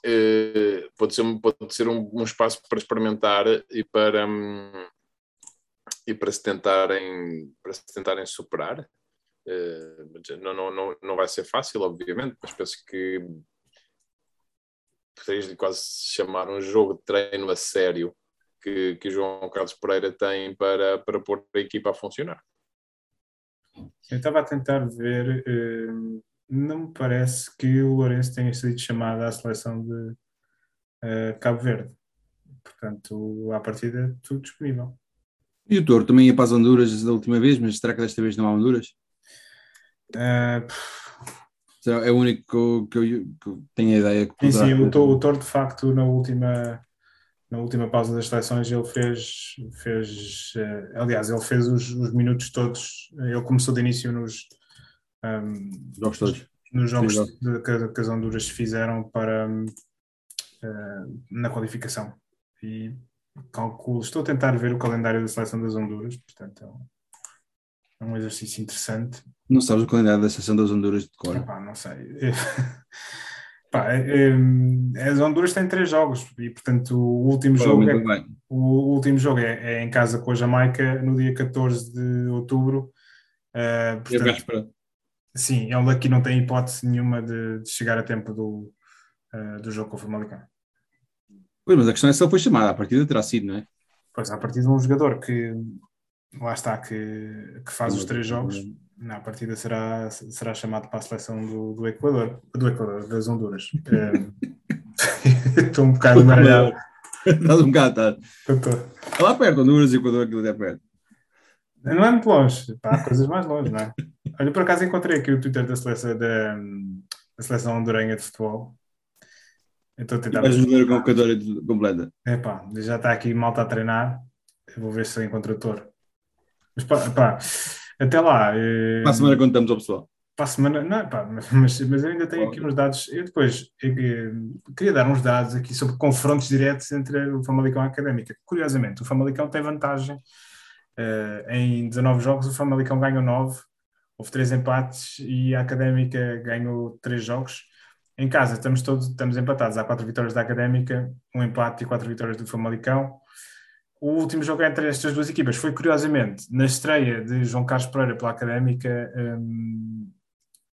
eh, pode ser, pode ser um, um, espaço para experimentar e para, um, e para se tentarem, para se tentarem superar. Uh, não, não, não, não vai ser fácil, obviamente, mas penso que poderias de quase chamar um jogo de treino a sério que, que o João Carlos Pereira tem para, para pôr a equipa a funcionar. Eu estava a tentar ver, uh, não me parece que o Lourenço tenha sido chamado à seleção de uh, Cabo Verde. Portanto, à partida, tudo disponível. E o Toro também ia para as Honduras da última vez, mas será que desta vez não há Honduras? Uh, é o único que eu, que eu, tenho a ideia que Sim, sim o, o Toro de facto na última na última pausa das seleções ele fez, fez uh, aliás, ele fez os, os, minutos todos, ele começou de início nos um, jogos todos. Nos jogos de, que, que, as Honduras fizeram para uh, na qualificação. E calculo, estou a tentar ver o calendário da seleção das Honduras, portanto é um exercício interessante. Não sabes o calendário da seleção das Honduras de cor? Epá, não sei. *laughs* Pá, é, é, as Honduras têm três jogos e, portanto, o último jogo, é, o último jogo é, é, em casa com a Jamaica no dia 14 de outubro. Uh, portanto, sim, ele aqui não tem hipótese nenhuma de, de chegar a tempo do, uh, do jogo com o Famalicão. Pois, mas a questão é se ele foi chamado, a partida terá sido, não é? Pois, a partir de um jogador que lá está, que, que faz os três jogos na partida será, será chamado para a seleção do, do Equador, do Equador, das Honduras. É, *laughs* *laughs* estou um bocado maralhado. Estás um bocado, está. Está lá perto, Honduras e Equador, aquilo é perto. Não é muito longe, pá, há coisas mais longe, não é? Olha, por acaso encontrei aqui o Twitter da seleção, da, da seleção hondurenha de futebol. Estou a tentar. Vais ver a convocadora completa. É pá, já está aqui malta a treinar. Eu vou ver se eu encontro o Toro. Mas pá, pá até lá. Eh, para a semana contamos ao pessoal. Para a semana, não, pá, mas, mas eu ainda tenho aqui uns dados. Eu depois eu, eu, queria dar uns dados aqui sobre confrontos diretos entre o Famalicão e a Académica. Curiosamente, o Famalicão tem vantagem. Uh, em 19 jogos, o Famalicão ganhou 9, houve 3 empates e a Académica ganhou 3 jogos. Em casa estamos todos estamos empatados. Há 4 vitórias da Académica, um empate e 4 vitórias do Famalicão o último jogo entre estas duas equipas foi, curiosamente, na estreia de João Carlos Pereira pela Académica um,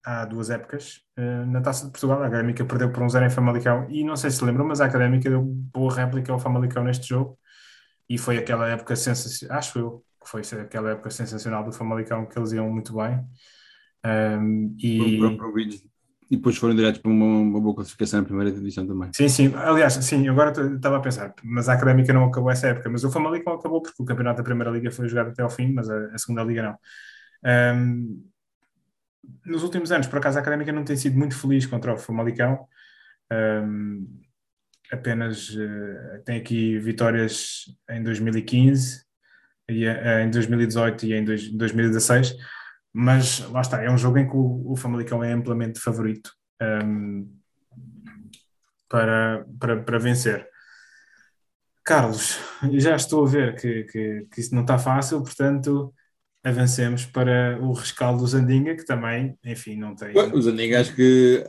há duas épocas, uh, na Taça de Portugal. A Académica perdeu por um zero em Famalicão e não sei se lembram, mas a Académica deu boa réplica ao Famalicão neste jogo e foi aquela época sensacional, acho eu, que foi aquela época sensacional do Famalicão que eles iam muito bem. Um, e... E depois foram diretos para uma, uma, boa classificação na primeira divisão também. Sim, sim. Aliás, sim, agora estava a pensar, mas a Académica não acabou essa época, mas o Famalicão acabou porque o campeonato da Primeira Liga foi jogado até ao fim, mas a, a Segunda Liga não. Um, nos últimos anos, por acaso, a Académica não tem sido muito feliz contra o Famalicão. Um, apenas uh, tem aqui vitórias em 2015, e, uh, em 2018 e em dois, 2016 mas lá está, é um jogo em que o, o Famalicão é amplamente favorito um, para, para, para vencer. Carlos, já estou a ver que, que, que isso não está fácil, portanto, avancemos para o rescaldo do Zandinga, que também, enfim, não tem. O Zandinga, acho que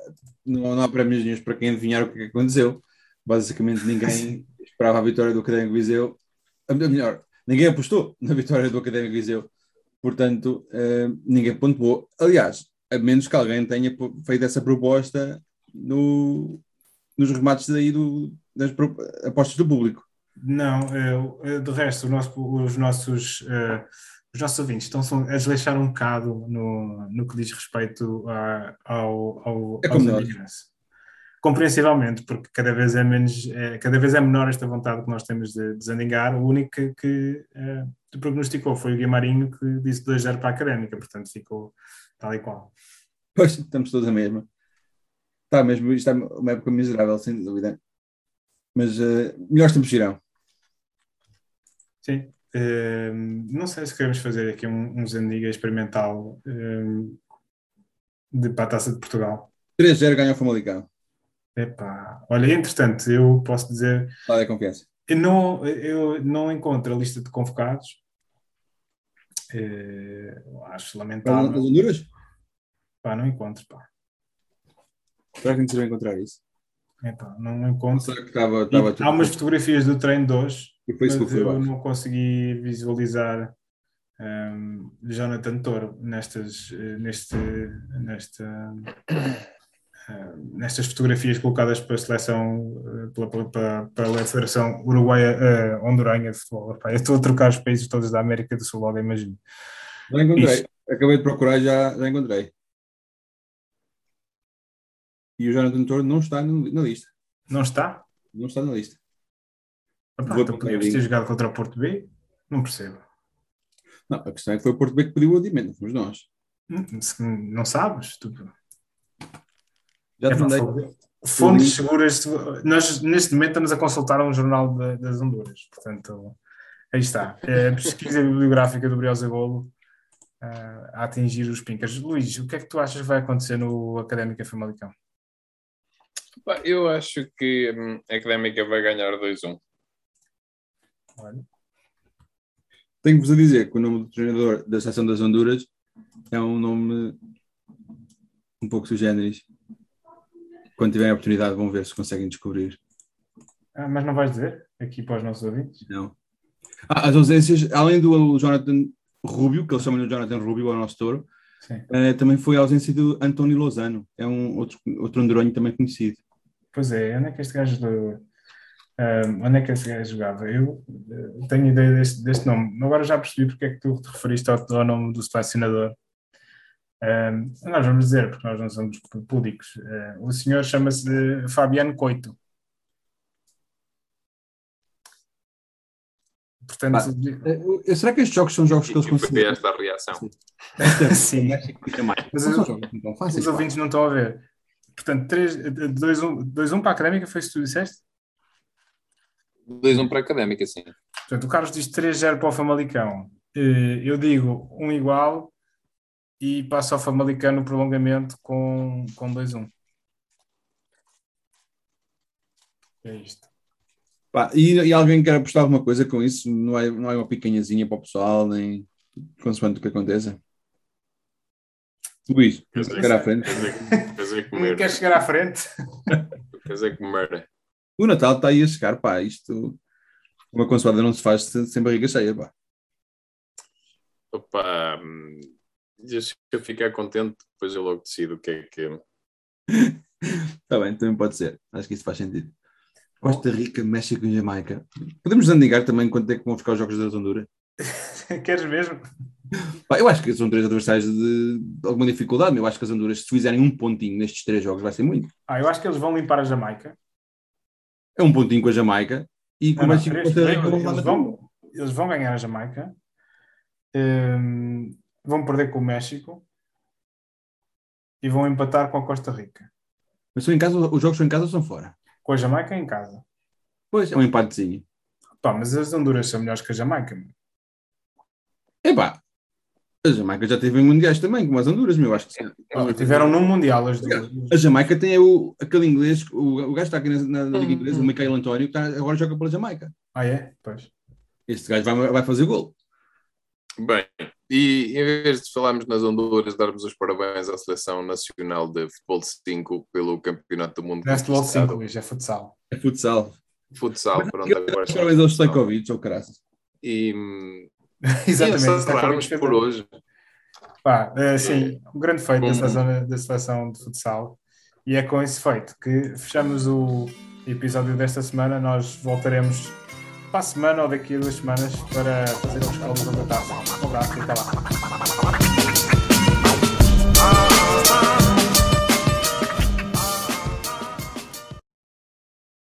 não, não há prémios nenhum para quem adivinhar o que é aconteceu. Basicamente, ninguém *laughs* esperava a vitória do Académico Viseu. Melhor, ninguém apostou na vitória do Académico Viseu. Portanto, uh, ninguém pontuou. Aliás, a menos que alguém tenha feito essa proposta no, nos remates daí do, das apostas do público. Não, eu, de resto, nosso, os nossos. Uh, os nossos ouvintes estão a desleixar um bocado no, no que diz respeito a, ao, ao, é como nós. Compreensivelmente, porque cada vez é menos, é, cada vez é menor esta vontade que nós temos de desandingar. O único que, que é, prognosticou foi o Guimarinho, que disse 2-0 para a Académica, portanto ficou tal e qual. Pois, estamos todos a mesma. Está mesmo, isto é uma época miserável, sem dúvida. Mas uh, melhores tempos irão. Sim, não sei se queremos fazer aqui um, um Zandiga experimental de, para a Taça de Portugal. 3-0 ganha o Famalicão. Epá, olha, entretanto, eu posso dizer. É a confiança? Eu não, eu não encontro a lista de convocados. Uh, acho lamentável. As Honduras? Pá, não encontro, pá. Será que a gente vai encontrar isso? Epá, não encontro. Que estava, estava há umas fotografias do treino de hoje e o Facebook mas eu não consegui visualizar um, Jonathan Toro nestas, neste, nesta, nestas fotografias colocadas pela seleção, pela, pela, pela Federação Uruguaia uh, Honduranha de Futebol. eu estou a trocar os países todos da América do Sul, logo imagino. Já encontrei, Isso. acabei de procurar já, já encontrei. E o Jonathan Toro não está na lista. Não está? Não está na lista. Epá, então podíamos ter jogado contra o Porto B? Não percebo. Não, a questão é que foi o Porto B que pediu o adiamento, não fomos nós. Hum, não sabes? Tu... Já te mandei. Fontes seguras. Nós, neste momento, estamos a consultar um jornal de, das Honduras. Portanto, aí está. É a pesquisa bibliográfica do Briosa Golo uh, a atingir os pincas. Luís, o que é que tu achas que vai acontecer no Académica Famalicão? Eu acho que hum, a Académica vai ganhar 2-1. Tenho-vos a dizer que o nome do treinador da Seleção das Honduras é um nome um pouco sui generis. Quando tiverem a oportunidade, vão ver se conseguem descobrir. Ah, mas não vais dizer aqui para os nossos ouvintes? Não. Ah, as ausências, além do Jonathan Rubio, que eles chamam de Jonathan Rubio, ao nosso touro, uh, também foi a ausência do António Lozano, é um outro, outro honduranho também conhecido. Pois é, onde é que este gajo do, um, onde é que esse gajo jogava? Eu uh, tenho ideia deste, deste, nome. Agora já percebi porque é que tu te referiste ao, ao nome do selecionador. Um, nós vamos dizer, porque nós não somos públicos. Uh, o senhor chama-se Fabiano Coito. Portanto, ah, será que estes jogos são jogos que eles conseguem? esta a reação. Sim. *laughs* Mas os ouvintes não estão a ver. Portanto, 2-1 um, um para a académica, foi isso que tu disseste? 2-1 para a Académica, sim. Portanto, o Carlos diz 3-0 para o Famalicão. Eu digo um igual e passo ao Famalicão no prolongamento com, com 2-1. É isto. Pá, e, e, alguém quer apostar alguma coisa com isso? Não é, não é uma picanhazinha para o pessoal, nem consoante o que aconteça? Luís, queres *laughs* chegar à frente? Queres chegar à frente? Queres comer? O Natal está aí a chegar, pá. Isto, uma consoada não se faz sem barriga cheia, pá. Opa, deixa eu ficar contente, depois eu logo decido o que é que. Está *laughs* bem, também pode ser. Acho que isso faz sentido. Costa Rica, México e Jamaica. Podemos andigar também quanto é que vão ficar os jogos da Honduras? *laughs* Queres mesmo? Pá, eu acho que são três adversários de, alguma dificuldade, mas eu acho que as Honduras, se fizerem um pontinho nestes três jogos, vai ser muito. Ah, eu acho que eles vão limpar a Jamaica é um pontinho com a Jamaica e com o México eles, eles, vão, eles vão ganhar a Jamaica, um, vão perder com o México e vão empatar com a Costa Rica. Mas são em casa, os jogos são em casa ou são fora? Com a Jamaica é em casa. Pois, é um empatezinho. Pá, mas as Honduras são melhores que a Jamaica. Epá, A Jamaica já teve em mundiais também, como as Honduras, meu, acho que sim. Oh, tiveram num mundial as duas. A Jamaica tem o, aquele inglês, o, o gajo está aqui na, na Liga Inglesa, o Michael António, que tá, agora joga pela Jamaica. Ah, é? Pois. Este gajo vai, vai fazer gol. Bem, e em vez de falarmos nas Honduras, darmos os parabéns à Seleção Nacional de Futebol 5 pelo Campeonato do Mundo. Não é futebol 5, Luís, é futsal. É futsal. Futsal, pronto, agora. Parabéns aos Stojkovic, ou caraças. E. *laughs* Exatamente, e por hoje. Pá, é, sim, um grande feito da seleção, da seleção de futsal. E é com esse feito que fechamos o episódio desta semana. Nós voltaremos para a semana ou daqui a duas semanas para fazer os cálculos da taça. Um abraço e até lá.